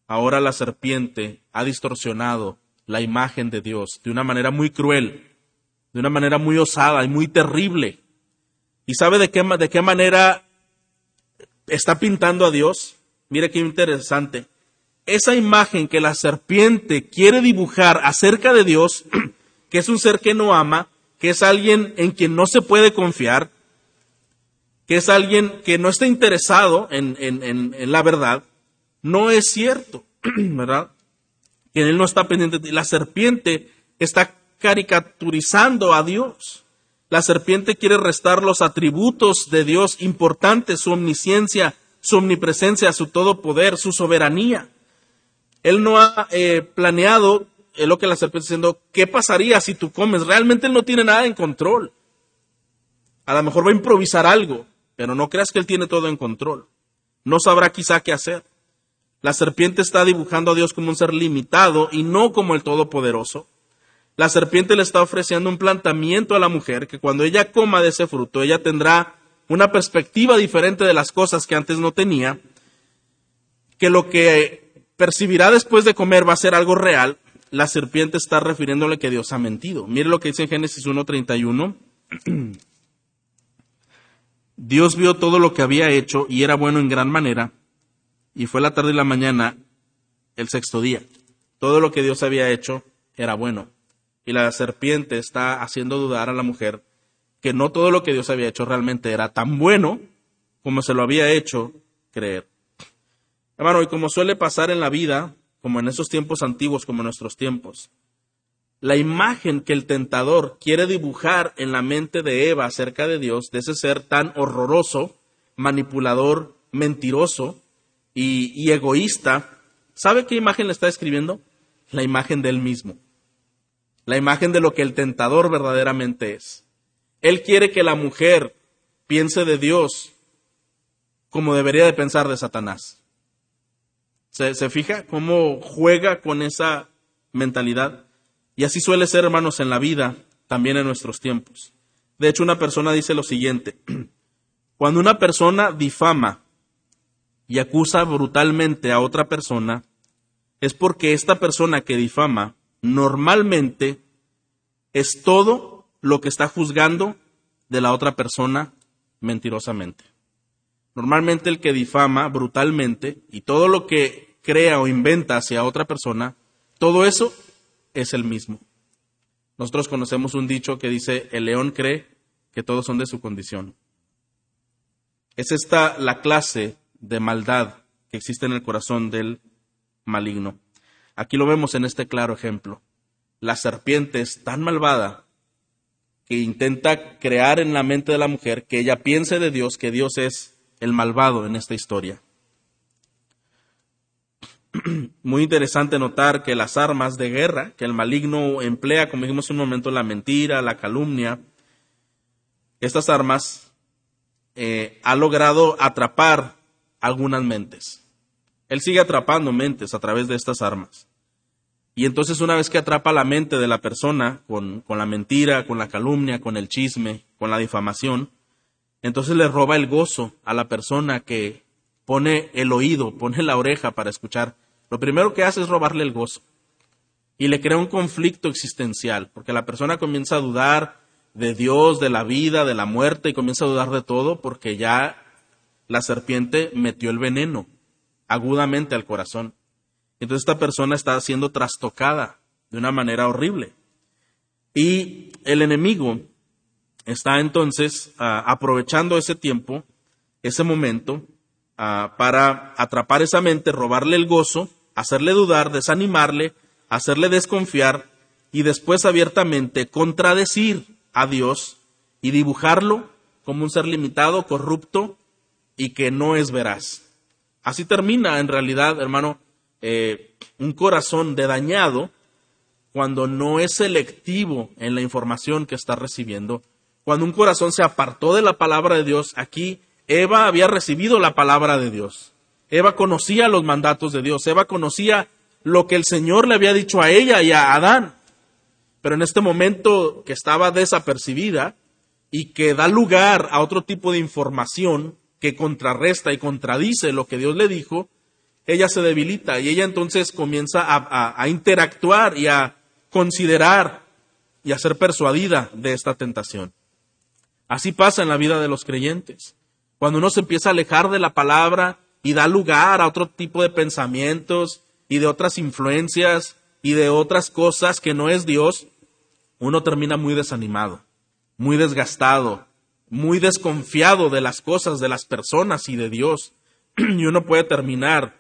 ahora la serpiente ha distorsionado la imagen de Dios de una manera muy cruel, de una manera muy osada y muy terrible. ¿Y sabe de qué, de qué manera está pintando a Dios? Mire qué interesante esa imagen que la serpiente quiere dibujar acerca de Dios, que es un ser que no ama, que es alguien en quien no se puede confiar, que es alguien que no está interesado en, en la verdad, no es cierto, ¿verdad? Que él no está pendiente. La serpiente está caricaturizando a Dios. La serpiente quiere restar los atributos de Dios importantes, su omnisciencia, su omnipresencia, su todopoder, su soberanía. Él no ha eh, planeado lo que la serpiente está diciendo, ¿qué pasaría si tú comes? Realmente él no tiene nada en control. A lo mejor va a improvisar algo, pero no creas que él tiene todo en control. No sabrá quizá qué hacer. La serpiente está dibujando a Dios como un ser limitado y no como el Todopoderoso. La serpiente le está ofreciendo un planteamiento a la mujer que cuando ella coma de ese fruto, ella tendrá una perspectiva diferente de las cosas que antes no tenía, que lo que percibirá después de comer va a ser algo real, la serpiente está refiriéndole que Dios ha mentido. Mire lo que dice en Génesis 1.31. Dios vio todo lo que había hecho y era bueno en gran manera, y fue la tarde y la mañana el sexto día. Todo lo que Dios había hecho era bueno. Y la serpiente está haciendo dudar a la mujer que no todo lo que Dios había hecho realmente era tan bueno como se lo había hecho creer. Hermano, y como suele pasar en la vida, como en esos tiempos antiguos, como en nuestros tiempos, la imagen que el tentador quiere dibujar en la mente de Eva acerca de Dios, de ese ser tan horroroso, manipulador, mentiroso y, egoísta, ¿sabe qué imagen le está escribiendo? La imagen de él mismo. La imagen de lo que el tentador verdaderamente es. Él quiere que la mujer piense de Dios como debería de pensar de Satanás. ¿Se, fija cómo juega con esa mentalidad? Y así suele ser, hermanos, en la vida, también en nuestros tiempos. De hecho, una persona dice lo siguiente, Cuando una persona difama y acusa brutalmente a otra persona, es porque esta persona que difama normalmente es todo lo que está juzgando de la otra persona mentirosamente. Normalmente el que difama brutalmente y todo lo que crea o inventa hacia otra persona, todo eso es el mismo. Nosotros conocemos un dicho que dice, el león cree que todos son de su condición. Es esta la clase de maldad que existe en el corazón del maligno. Aquí lo vemos en este claro ejemplo. La serpiente es tan malvada que intenta crear en la mente de la mujer que ella piense de Dios que Dios es el malvado en esta historia. Muy interesante notar que las armas de guerra que el maligno emplea, como dijimos un momento, la mentira, la calumnia, estas armas eh, ha logrado atrapar algunas mentes. Él sigue atrapando mentes a través de estas armas. Y entonces una vez que atrapa la mente de la persona con, con, la mentira, con la calumnia, con el chisme, con la difamación, entonces le roba el gozo a la persona que pone el oído, pone la oreja para escuchar. Lo primero que hace es robarle el gozo. Y le crea un conflicto existencial, porque la persona comienza a dudar de Dios, de la vida, de la muerte, y comienza a dudar de todo, porque ya la serpiente metió el veneno agudamente al corazón. Entonces esta persona está siendo trastocada de una manera horrible. Y el enemigo está entonces ah, aprovechando ese tiempo, ese momento, ah, para atrapar esa mente, robarle el gozo, hacerle dudar, desanimarle, hacerle desconfiar y después abiertamente contradecir a Dios y dibujarlo como un ser limitado, corrupto y que no es veraz. Así termina en realidad, hermano, eh, un corazón de dañado cuando no es selectivo en la información que está recibiendo, cuando un corazón se apartó de la palabra de Dios, aquí Eva había recibido la palabra de Dios. Eva conocía los mandatos de Dios, Eva conocía lo que el Señor le había dicho a ella y a Adán. Pero en este momento que estaba desapercibida y que da lugar a otro tipo de información que contrarresta y contradice lo que Dios le dijo, ella se debilita y ella entonces comienza a, interactuar y a considerar y a ser persuadida de esta tentación. Así pasa en la vida de los creyentes. Cuando uno se empieza a alejar de la palabra y da lugar a otro tipo de pensamientos y de otras influencias y de otras cosas que no es Dios, uno termina muy desanimado, muy desgastado, muy desconfiado de las cosas, de las personas y de Dios. Y uno puede terminar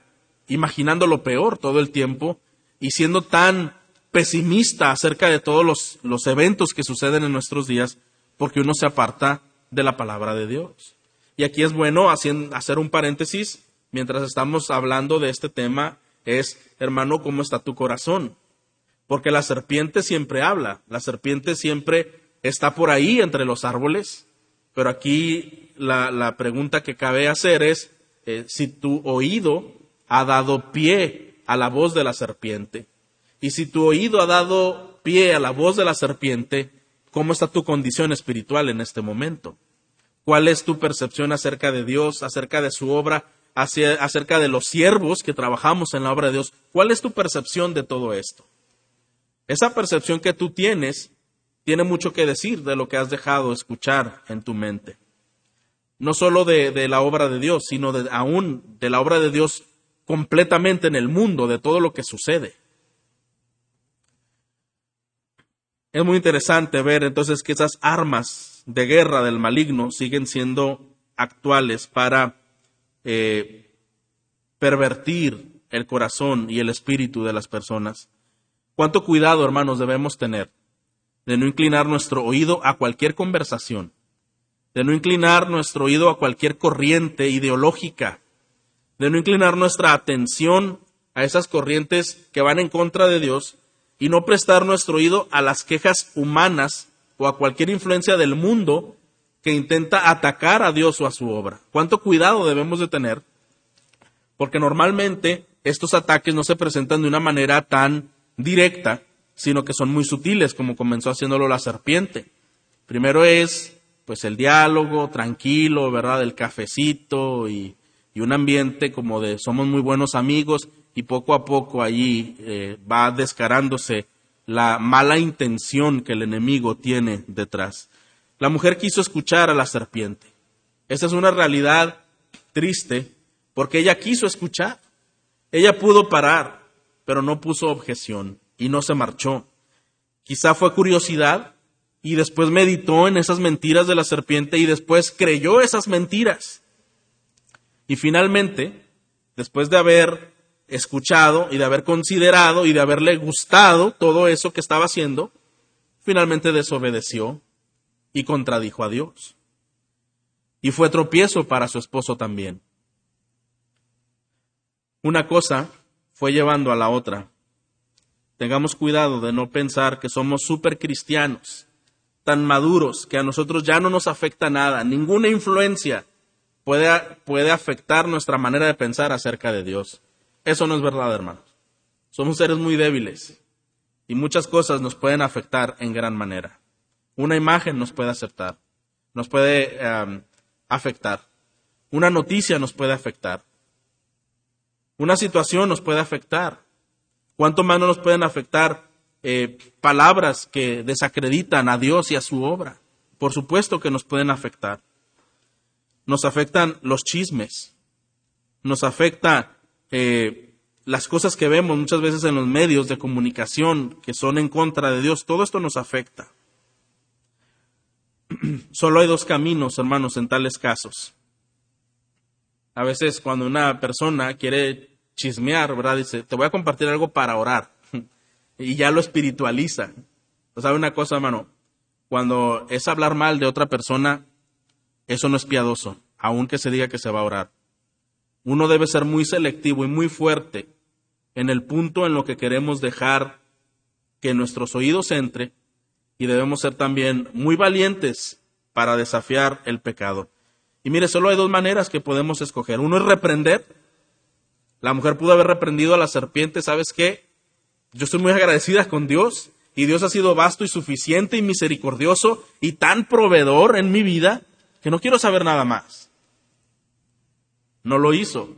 imaginando lo peor todo el tiempo y siendo tan pesimista acerca de todos los, los eventos que suceden en nuestros días porque uno se aparta de la palabra de Dios. Y aquí es bueno hacer un paréntesis mientras estamos hablando de este tema, es, hermano, ¿cómo está tu corazón? Porque la serpiente siempre habla, la serpiente siempre está por ahí entre los árboles, pero aquí la, pregunta que cabe hacer es eh, si tu oído ha dado pie a la voz de la serpiente. Y si tu oído ha dado pie a la voz de la serpiente, ¿cómo está tu condición espiritual en este momento? ¿Cuál es tu percepción acerca de Dios, acerca de su obra, acerca de los siervos que trabajamos en la obra de Dios? ¿Cuál es tu percepción de todo esto? Esa percepción que tú tienes tiene mucho que decir de lo que has dejado escuchar en tu mente. No solo de, la obra de Dios, sino aún de la obra de Dios completamente en el mundo de todo lo que sucede. Es muy interesante ver entonces que esas armas de guerra del maligno siguen siendo actuales para eh, pervertir el corazón y el espíritu de las personas. ¿Cuánto cuidado, hermanos, debemos tener de no inclinar nuestro oído a cualquier conversación, de no inclinar nuestro oído a cualquier corriente ideológica de no inclinar nuestra atención a esas corrientes que van en contra de Dios y no prestar nuestro oído a las quejas humanas o a cualquier influencia del mundo que intenta atacar a Dios o a su obra. ¿Cuánto cuidado debemos de tener? Porque normalmente estos ataques no se presentan de una manera tan directa, sino que son muy sutiles, como comenzó haciéndolo la serpiente. Primero es pues el diálogo tranquilo, ¿verdad? El cafecito y, un ambiente como de somos muy buenos amigos y poco a poco allí eh, va descarándose la mala intención que el enemigo tiene detrás. La mujer quiso escuchar a la serpiente. Esa es una realidad triste porque ella quiso escuchar. Ella pudo parar, pero no puso objeción y no se marchó. Quizá fue curiosidad y después meditó en esas mentiras de la serpiente y después creyó esas mentiras. Y finalmente, después de haber escuchado y de haber considerado y de haberle gustado todo eso que estaba haciendo, finalmente desobedeció y contradijo a Dios. Y fue tropiezo para su esposo también. Una cosa fue llevando a la otra. Tengamos cuidado de no pensar que somos super cristianos, tan maduros, que a nosotros ya no nos afecta nada, ninguna influencia puede, puede afectar nuestra manera de pensar acerca de Dios. Eso no es verdad, hermanos. Somos seres muy débiles y muchas cosas nos pueden afectar en gran manera. Una imagen nos puede aceptar, nos puede afectar. Una noticia nos puede afectar. Una situación nos puede afectar. ¿Cuánto más no nos pueden afectar eh, palabras que desacreditan a Dios y a su obra? Por supuesto que nos pueden afectar. Nos afectan los chismes. Nos afecta eh, las cosas que vemos muchas veces en los medios de comunicación que son en contra de Dios, todo esto nos afecta. Solo hay dos caminos, hermanos, en tales casos. A veces cuando una persona quiere chismear, ¿verdad? Dice, te voy a compartir algo para orar. y ya lo espiritualiza. ¿Sabe una cosa, hermano? Cuando es hablar mal de otra persona, eso no es piadoso, aunque se diga que se va a orar. Uno debe ser muy selectivo y muy fuerte en el punto en lo que queremos dejar que nuestros oídos entre y debemos ser también muy valientes para desafiar el pecado. Y mire, solo hay dos maneras que podemos escoger. Uno es reprender. La mujer pudo haber reprendido a la serpiente, ¿sabes qué? Yo estoy muy agradecida con Dios y Dios ha sido vasto y suficiente y misericordioso y tan proveedor en mi vida que no quiero saber nada más no lo hizo.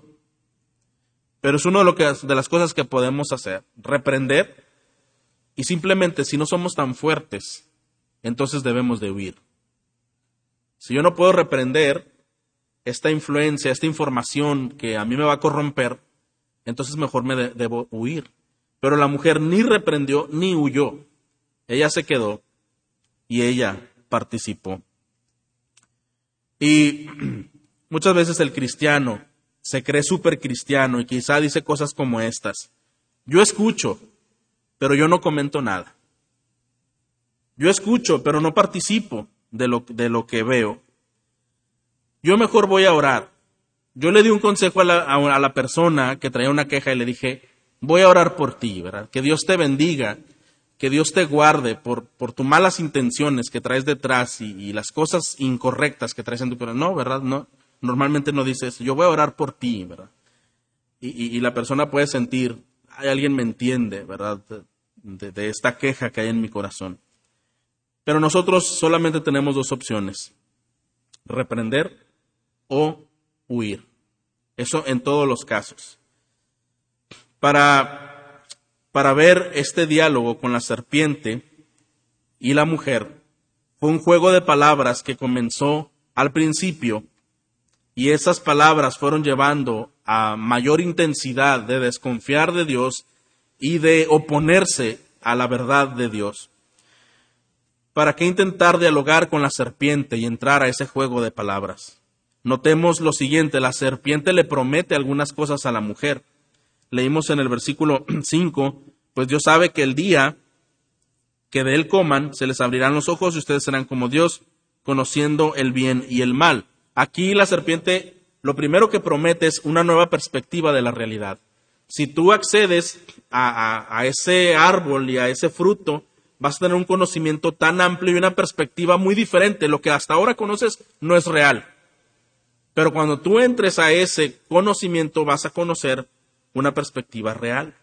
Pero es una de, de las cosas que podemos hacer, reprender y simplemente si no somos tan fuertes, entonces debemos de huir. Si yo no puedo reprender esta influencia, esta información que a mí me va a corromper, entonces mejor me debo huir. Pero la mujer ni reprendió ni huyó. Ella se quedó y ella participó. Y Muchas veces el cristiano se cree súper cristiano y quizá dice cosas como estas. Yo escucho, pero yo no comento nada. Yo escucho, pero no participo de lo, de lo que veo. Yo mejor voy a orar. Yo le di un consejo a la, a la persona que traía una queja y le dije, voy a orar por ti, ¿verdad? Que Dios te bendiga, que Dios te guarde por, por tus malas intenciones que traes detrás y, las cosas incorrectas que traes en tu corazón. No, ¿verdad? No normalmente no dice eso, yo voy a orar por ti, ¿verdad? Y, la persona puede sentir, hay alguien me entiende, ¿verdad? De, esta queja que hay en mi corazón. Pero nosotros solamente tenemos dos opciones, reprender o huir. Eso en todos los casos. Para, para ver este diálogo con la serpiente y la mujer, fue un juego de palabras que comenzó al principio y esas palabras fueron llevando a mayor intensidad de desconfiar de Dios y de oponerse a la verdad de Dios. ¿Para qué intentar dialogar con la serpiente y entrar a ese juego de palabras? Notemos lo siguiente, la serpiente le promete algunas cosas a la mujer. Leímos en el versículo 5, pues Dios sabe que el día que de él coman, se les abrirán los ojos y ustedes serán como Dios, conociendo el bien y el mal. Aquí la serpiente lo primero que promete es una nueva perspectiva de la realidad. Si tú accedes a, ese árbol y a ese fruto, vas a tener un conocimiento tan amplio y una perspectiva muy diferente. Lo que hasta ahora conoces no es real. Pero cuando tú entres a ese conocimiento vas a conocer una perspectiva real.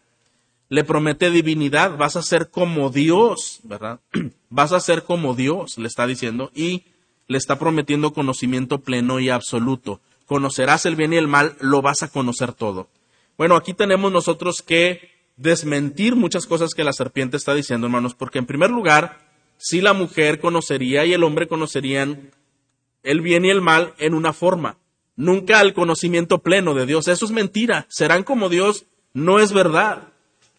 Le promete divinidad, vas a ser como Dios, ¿verdad? Vas a ser como Dios, le está diciendo, y le está prometiendo conocimiento pleno y absoluto. Conocerás el bien y el mal, lo vas a conocer todo. Bueno, aquí tenemos nosotros que desmentir muchas cosas que la serpiente está diciendo, hermanos, porque en primer lugar, si la mujer conocería y el hombre conocerían el bien y el mal en una forma, nunca el conocimiento pleno de Dios. Eso es mentira. Serán como Dios, no es verdad.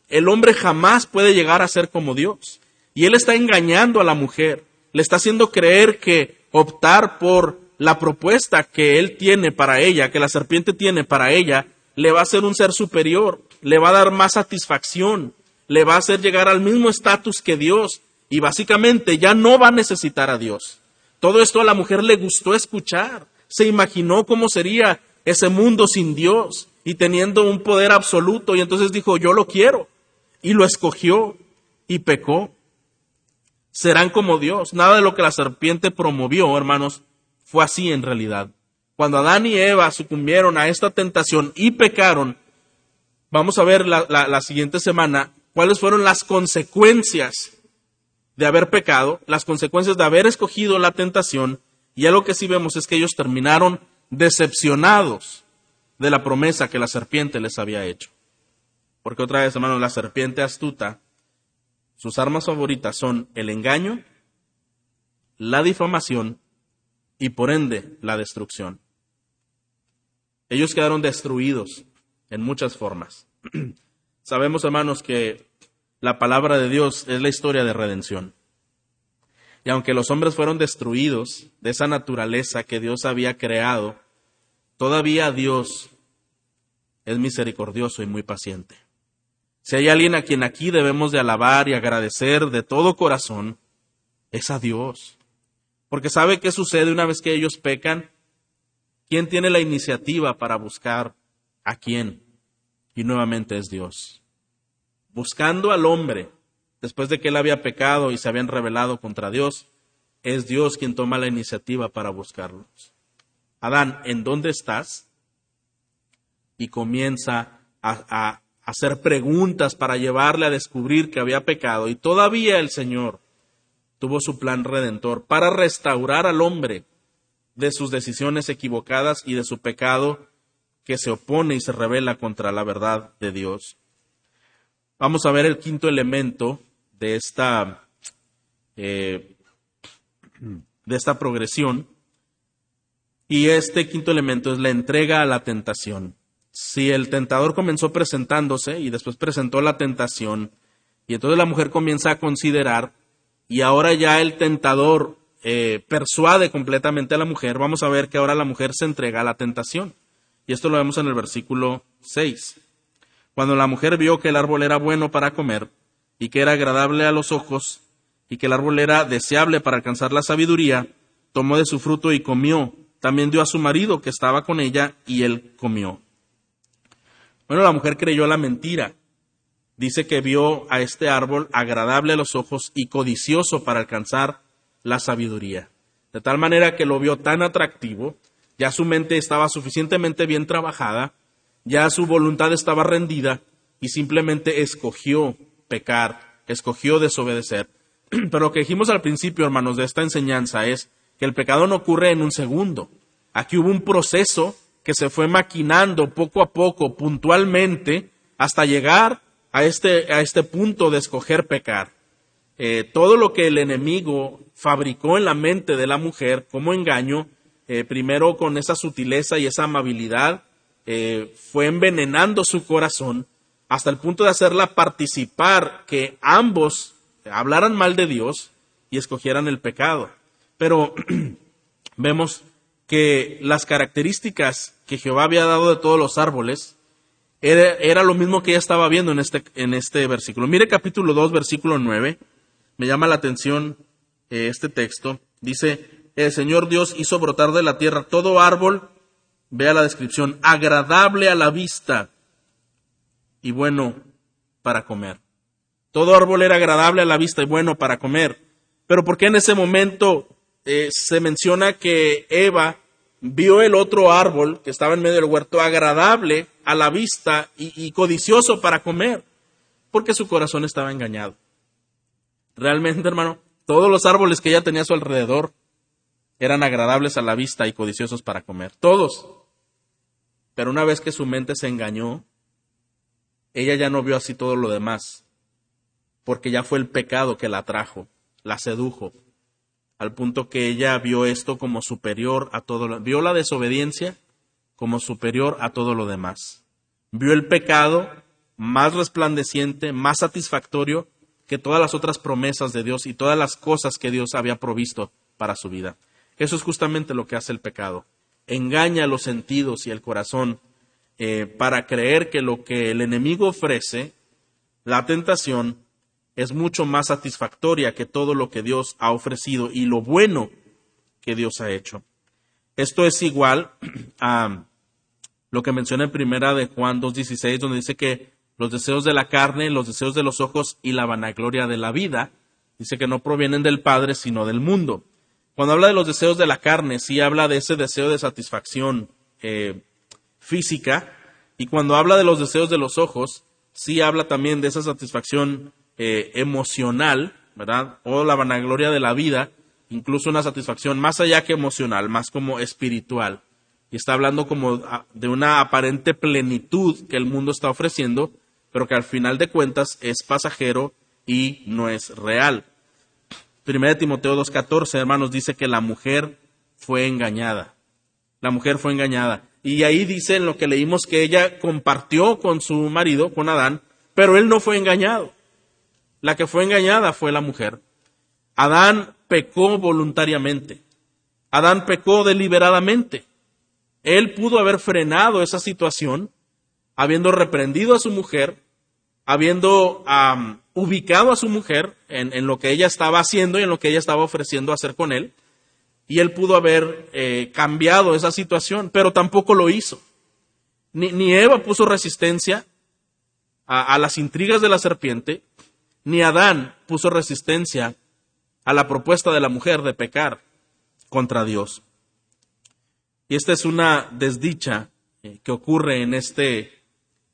El hombre jamás puede llegar a ser como Dios. Y él está engañando a la mujer. Le está haciendo creer que optar por la propuesta que él tiene para ella, que la serpiente tiene para ella, le va a hacer un ser superior, le va a dar más satisfacción, le va a hacer llegar al mismo estatus que Dios y básicamente ya no va a necesitar a Dios. Todo esto a la mujer le gustó escuchar, se imaginó cómo sería ese mundo sin Dios y teniendo un poder absoluto y entonces dijo, yo lo quiero y lo escogió y pecó serán como Dios. Nada de lo que la serpiente promovió, hermanos, fue así en realidad. Cuando Adán y Eva sucumbieron a esta tentación y pecaron, vamos a ver la, siguiente semana cuáles fueron las consecuencias de haber pecado, las consecuencias de haber escogido la tentación, y algo que sí vemos es que ellos terminaron decepcionados de la promesa que la serpiente les había hecho. Porque otra vez, hermanos, la serpiente astuta sus armas favoritas son el engaño, la difamación y por ende la destrucción. Ellos quedaron destruidos en muchas formas. Sabemos, hermanos, que la palabra de Dios es la historia de redención. Y aunque los hombres fueron destruidos de esa naturaleza que Dios había creado, todavía Dios es misericordioso y muy paciente. Si hay alguien a quien aquí debemos de alabar y agradecer de todo corazón, es a Dios. Porque sabe qué sucede una vez que ellos pecan. ¿Quién tiene la iniciativa para buscar a quién? Y nuevamente es Dios. Buscando al hombre, después de que él había pecado y se habían rebelado contra Dios, es Dios quien toma la iniciativa para buscarlos. Adán, ¿en dónde estás? Y comienza a, a hacer preguntas para llevarle a descubrir que había pecado. Y todavía el Señor tuvo su plan redentor para restaurar al hombre de sus decisiones equivocadas y de su pecado que se opone y se revela contra la verdad de Dios. Vamos a ver el quinto elemento de esta, eh, de esta progresión. Y este quinto elemento es la entrega a la tentación si el tentador comenzó presentándose y después presentó la tentación, y entonces la mujer comienza a considerar, y ahora ya el tentador eh, persuade completamente a la mujer, vamos a ver que ahora la mujer se entrega a la tentación. Y esto lo vemos en el versículo 6. Cuando la mujer vio que el árbol era bueno para comer, y que era agradable a los ojos, y que el árbol era deseable para alcanzar la sabiduría, tomó de su fruto y comió. También dio a su marido que estaba con ella, y él comió. Bueno, la mujer creyó la mentira. Dice que vio a este árbol agradable a los ojos y codicioso para alcanzar la sabiduría. De tal manera que lo vio tan atractivo, ya su mente estaba suficientemente bien trabajada, ya su voluntad estaba rendida y simplemente escogió pecar, escogió desobedecer. Pero lo que dijimos al principio, hermanos, de esta enseñanza es que el pecado no ocurre en un segundo. Aquí hubo un proceso que se fue maquinando poco a poco, puntualmente, hasta llegar a este, a este punto de escoger pecar. Eh, todo lo que el enemigo fabricó en la mente de la mujer como engaño, eh, primero con esa sutileza y esa amabilidad, eh, fue envenenando su corazón hasta el punto de hacerla participar que ambos hablaran mal de Dios y escogieran el pecado. Pero vemos que las características que Jehová había dado de todos los árboles era, lo mismo que ella estaba viendo en este, en este versículo. Mire capítulo 2, versículo 9. Me llama la atención eh, este texto. Dice, el Señor Dios hizo brotar de la tierra todo árbol, vea la descripción, agradable a la vista y bueno para comer. Todo árbol era agradable a la vista y bueno para comer. Pero ¿por qué en ese momento eh, se menciona que Eva vio el otro árbol que estaba en medio del huerto agradable a la vista y, codicioso para comer, porque su corazón estaba engañado. Realmente, hermano, todos los árboles que ella tenía a su alrededor eran agradables a la vista y codiciosos para comer. Todos. Pero una vez que su mente se engañó, ella ya no vio así todo lo demás, porque ya fue el pecado que la atrajo, la sedujo, al punto que ella vio esto como superior a todo lo, vio la desobediencia como superior a todo lo demás. Vio el pecado más resplandeciente, más satisfactorio que todas las otras promesas de Dios y todas las cosas que Dios había provisto para su vida. Eso es justamente lo que hace el pecado. Engaña los sentidos y el corazón eh, para creer que lo que el enemigo ofrece, la tentación, es mucho más satisfactoria que todo lo que Dios ha ofrecido y lo bueno que Dios ha hecho. Esto es igual a lo que menciona en primera de Juan 2.16, donde dice que los deseos de la carne, los deseos de los ojos y la vanagloria de la vida, dice que no provienen del Padre, sino del mundo. Cuando habla de los deseos de la carne, sí habla de ese deseo de satisfacción eh, física, y cuando habla de los deseos de los ojos, sí habla también de esa satisfacción eh, emocional, ¿verdad? O la vanagloria de la vida, incluso una satisfacción más allá que emocional, más como espiritual. Y está hablando como de una aparente plenitud que el mundo está ofreciendo, pero que al final de cuentas es pasajero y no es real. Primera de Timoteo 2.14, hermanos, dice que la mujer fue engañada. La mujer fue engañada. Y ahí dice en lo que leímos que ella compartió con su marido, con Adán, pero él no fue engañado. La que fue engañada fue la mujer. Adán pecó voluntariamente. Adán pecó deliberadamente. Él pudo haber frenado esa situación, habiendo reprendido a su mujer, habiendo ubicado a su mujer en, lo que ella estaba haciendo y en lo que ella estaba ofreciendo hacer con él, y él pudo haber eh, cambiado esa situación, pero tampoco lo hizo. Ni, Eva puso resistencia a, a las intrigas de la serpiente, ni Adán puso resistencia a la propuesta de la mujer de pecar contra Dios. Y esta es una desdicha eh, que ocurre en este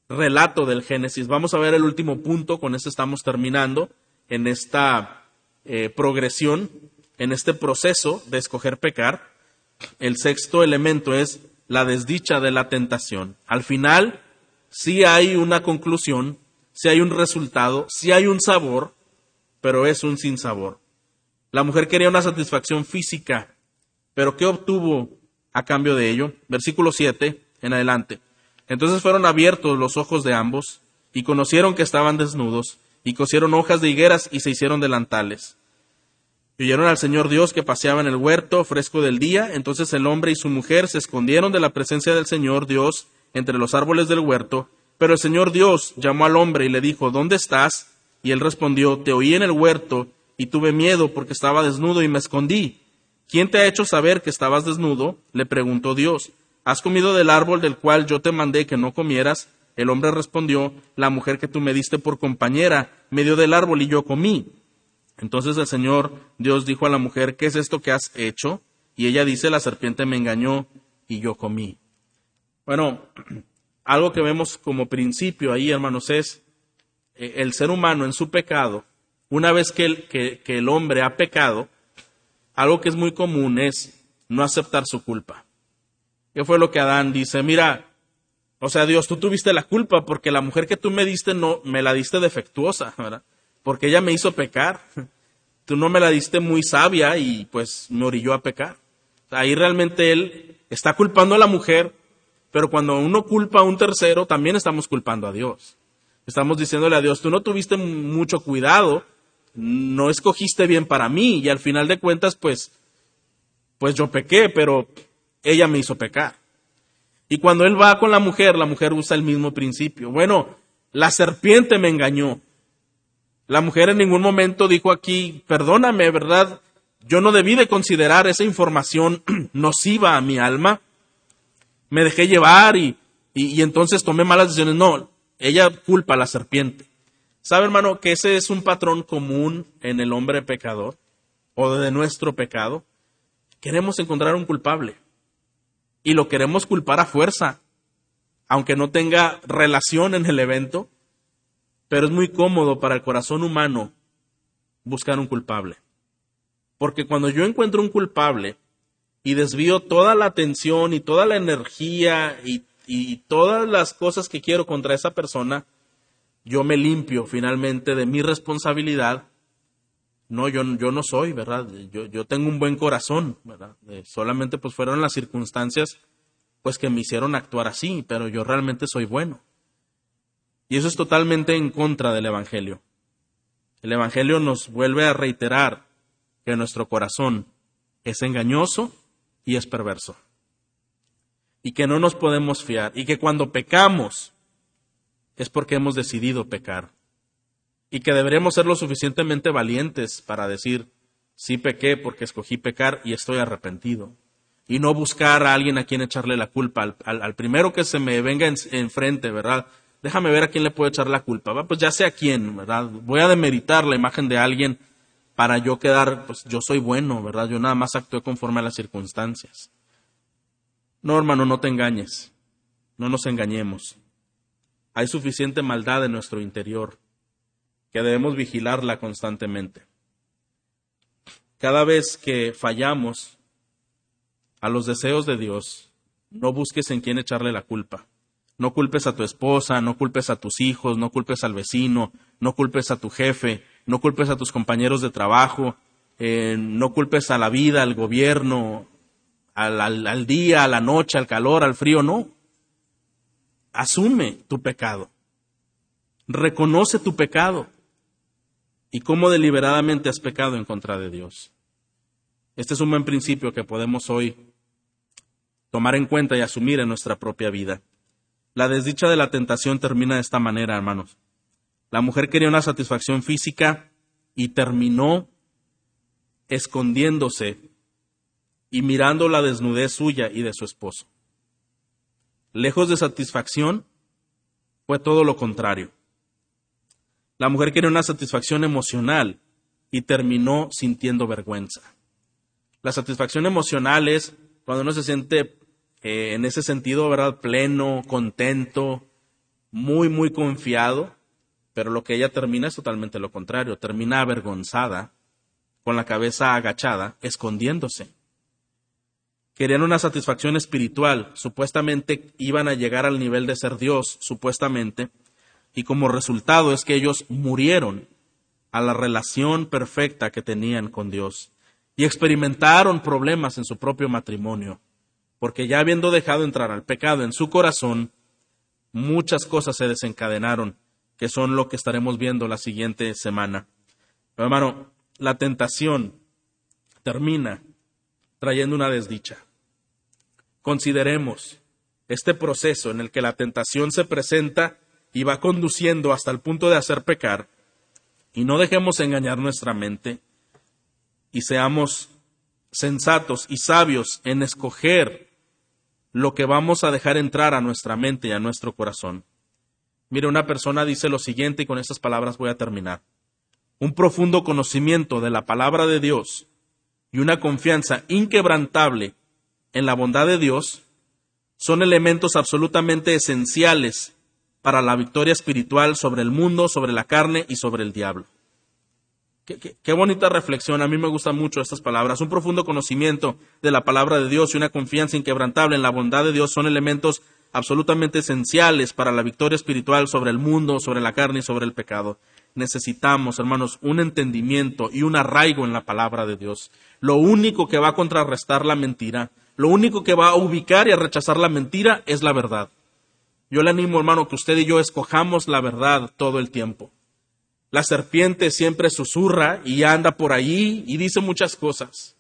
relato del Génesis. Vamos a ver el último punto, con esto estamos terminando, en esta eh, progresión, en este proceso de escoger pecar. El sexto elemento es la desdicha de la tentación. Al final, sí hay una conclusión, sí hay un resultado, sí hay un sabor, pero es un sinsabor. La mujer quería una satisfacción física, pero ¿qué obtuvo a cambio de ello? Versículo 7 en adelante. Entonces fueron abiertos los ojos de ambos, y conocieron que estaban desnudos, y cosieron hojas de higueras y se hicieron delantales. Y oyeron al Señor Dios que paseaba en el huerto fresco del día, entonces el hombre y su mujer se escondieron de la presencia del Señor Dios entre los árboles del huerto, pero el Señor Dios llamó al hombre y le dijo, ¿Dónde estás? Y él respondió, Te oí en el huerto, y tuve miedo porque estaba desnudo y me escondí. ¿Quién te ha hecho saber que estabas desnudo? le preguntó Dios. ¿Has comido del árbol del cual yo te mandé que no comieras? El hombre respondió, La mujer que tú me diste por compañera me dio del árbol y yo comí. Entonces el Señor Dios dijo a la mujer, ¿qué es esto que has hecho? Y ella dice, la serpiente me engañó y yo comí. Bueno, algo que vemos como principio ahí, hermanos, es eh, el ser humano en su pecado, una vez que el, que el hombre ha pecado, algo que es muy común es no aceptar su culpa. ¿Qué fue lo que Adán dice? Mira, o sea, Dios, tú tuviste la culpa porque la mujer que tú me diste no me la diste defectuosa, ¿verdad? Porque ella me hizo pecar. Tú no me la diste muy sabia y pues me orilló a pecar. ahí realmente él está culpando a la mujer, pero cuando uno culpa a un tercero, también estamos culpando a Dios. Estamos diciéndole a Dios, tú no tuviste mucho cuidado, no escogiste bien para mí y al final de cuentas, pues, pues yo pequé, pero ella me hizo pecar. Y cuando él va con la mujer, la mujer usa el mismo principio. Bueno, la serpiente me engañó. La mujer en ningún momento dijo aquí, perdóname, ¿verdad? Yo no debí de considerar esa información nociva a mi alma. Me dejé llevar y, y, entonces tomé malas decisiones. No, ella culpa a la serpiente. ¿Sabe, hermano, que ese es un patrón común en el hombre pecador o de nuestro pecado? Queremos encontrar un culpable y lo queremos culpar a fuerza, aunque no tenga relación en el evento, pero es muy cómodo para el corazón humano buscar un culpable. Porque cuando yo encuentro un culpable, y desvío toda la atención y toda la energía y, y todas las cosas que quiero contra esa persona, yo me limpio finalmente de mi responsabilidad. No, yo, yo no soy, ¿verdad? Yo, yo tengo un buen corazón, ¿verdad? Eh, solamente pues fueron las circunstancias pues que me hicieron actuar así, pero yo realmente soy bueno. Y eso es totalmente en contra del Evangelio. El Evangelio nos vuelve a reiterar que nuestro corazón es engañoso y es perverso. Y que no nos podemos fiar. Y que cuando pecamos es porque hemos decidido pecar. Y que deberemos ser lo suficientemente valientes para decir, sí pequé porque escogí pecar y estoy arrepentido y no buscar a alguien a quien echarle la culpa. Al, primero que se me venga enfrente, ¿verdad? Déjame ver a quién le puedo echar la culpa. Pues ya sé a quién, ¿verdad? Voy a demeritar la imagen de alguien para yo quedar, pues yo soy bueno, ¿verdad? Yo nada más actué conforme a las circunstancias. No, hermano, no te engañes. No nos engañemos. Hay suficiente maldad en nuestro interior que debemos vigilarla constantemente. Cada vez que fallamos, a los deseos de Dios, no busques en quién echarle la culpa. No culpes a tu esposa, no culpes a tus hijos, no culpes al vecino, no culpes a tu jefe, no culpes a tus compañeros de trabajo, eh, no culpes a la vida, al gobierno, al, al día, a la noche, al calor, al frío, no. Asume tu pecado. Reconoce tu pecado y cómo deliberadamente has pecado en contra de Dios. Este es un buen principio que podemos hoy tomar en cuenta y asumir en nuestra propia vida. La desdicha de la tentación termina de esta manera, hermanos. La mujer quería una satisfacción física y terminó escondiéndose y mirando la desnudez suya y de su esposo. Lejos de satisfacción, fue todo lo contrario. La mujer quería una satisfacción emocional y terminó sintiendo vergüenza. La satisfacción emocional es cuando uno se siente eh, en ese sentido, ¿verdad? Pleno, contento, muy, muy confiado, pero lo que ella termina es totalmente lo contrario, termina avergonzada, con la cabeza agachada, escondiéndose. Querían una satisfacción espiritual, supuestamente iban a llegar al nivel de ser Dios, supuestamente, y como resultado es que ellos murieron a la relación perfecta que tenían con Dios y experimentaron problemas en su propio matrimonio porque ya habiendo dejado entrar al pecado en su corazón, muchas cosas se desencadenaron, que son lo que estaremos viendo la siguiente semana. Pero hermano, la tentación termina trayendo una desdicha. Consideremos este proceso en el que la tentación se presenta y va conduciendo hasta el punto de hacer pecar, y no dejemos engañar nuestra mente y seamos sensatos y sabios en escoger lo que vamos a dejar entrar a nuestra mente y a nuestro corazón. Mire, una persona dice lo siguiente y con estas palabras voy a terminar. Un profundo conocimiento de la palabra de Dios y una confianza inquebrantable en la bondad de Dios son elementos absolutamente esenciales para la victoria espiritual sobre el mundo, sobre la carne y sobre el diablo. Qué, bonita reflexión, a mí me gustan mucho estas palabras. Un profundo conocimiento de la palabra de Dios y una confianza inquebrantable en la bondad de Dios son elementos absolutamente esenciales para la victoria espiritual sobre el mundo, sobre la carne y sobre el pecado. Necesitamos, hermanos, un entendimiento y un arraigo en la palabra de Dios. Lo único que va a contrarrestar la mentira, lo único que va a ubicar y a rechazar la mentira es la verdad. Yo le animo, hermano, que usted y yo escojamos la verdad todo el tiempo. La serpiente siempre susurra y anda por allí y dice muchas cosas,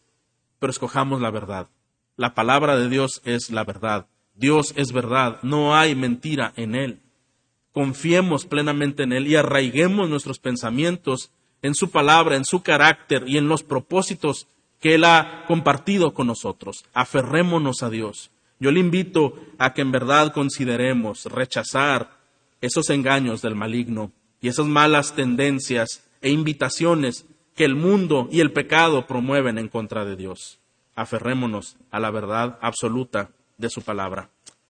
pero escojamos la verdad. La palabra de Dios es la verdad. Dios es verdad, no hay mentira en Él. Confiemos plenamente en Él y arraiguemos nuestros pensamientos en su palabra, en su carácter y en los propósitos que Él ha compartido con nosotros. Aferrémonos a Dios. Yo le invito a que en verdad consideremos rechazar esos engaños del maligno y esas malas tendencias e invitaciones que el mundo y el pecado promueven en contra de Dios. Aferrémonos a la verdad absoluta de su palabra.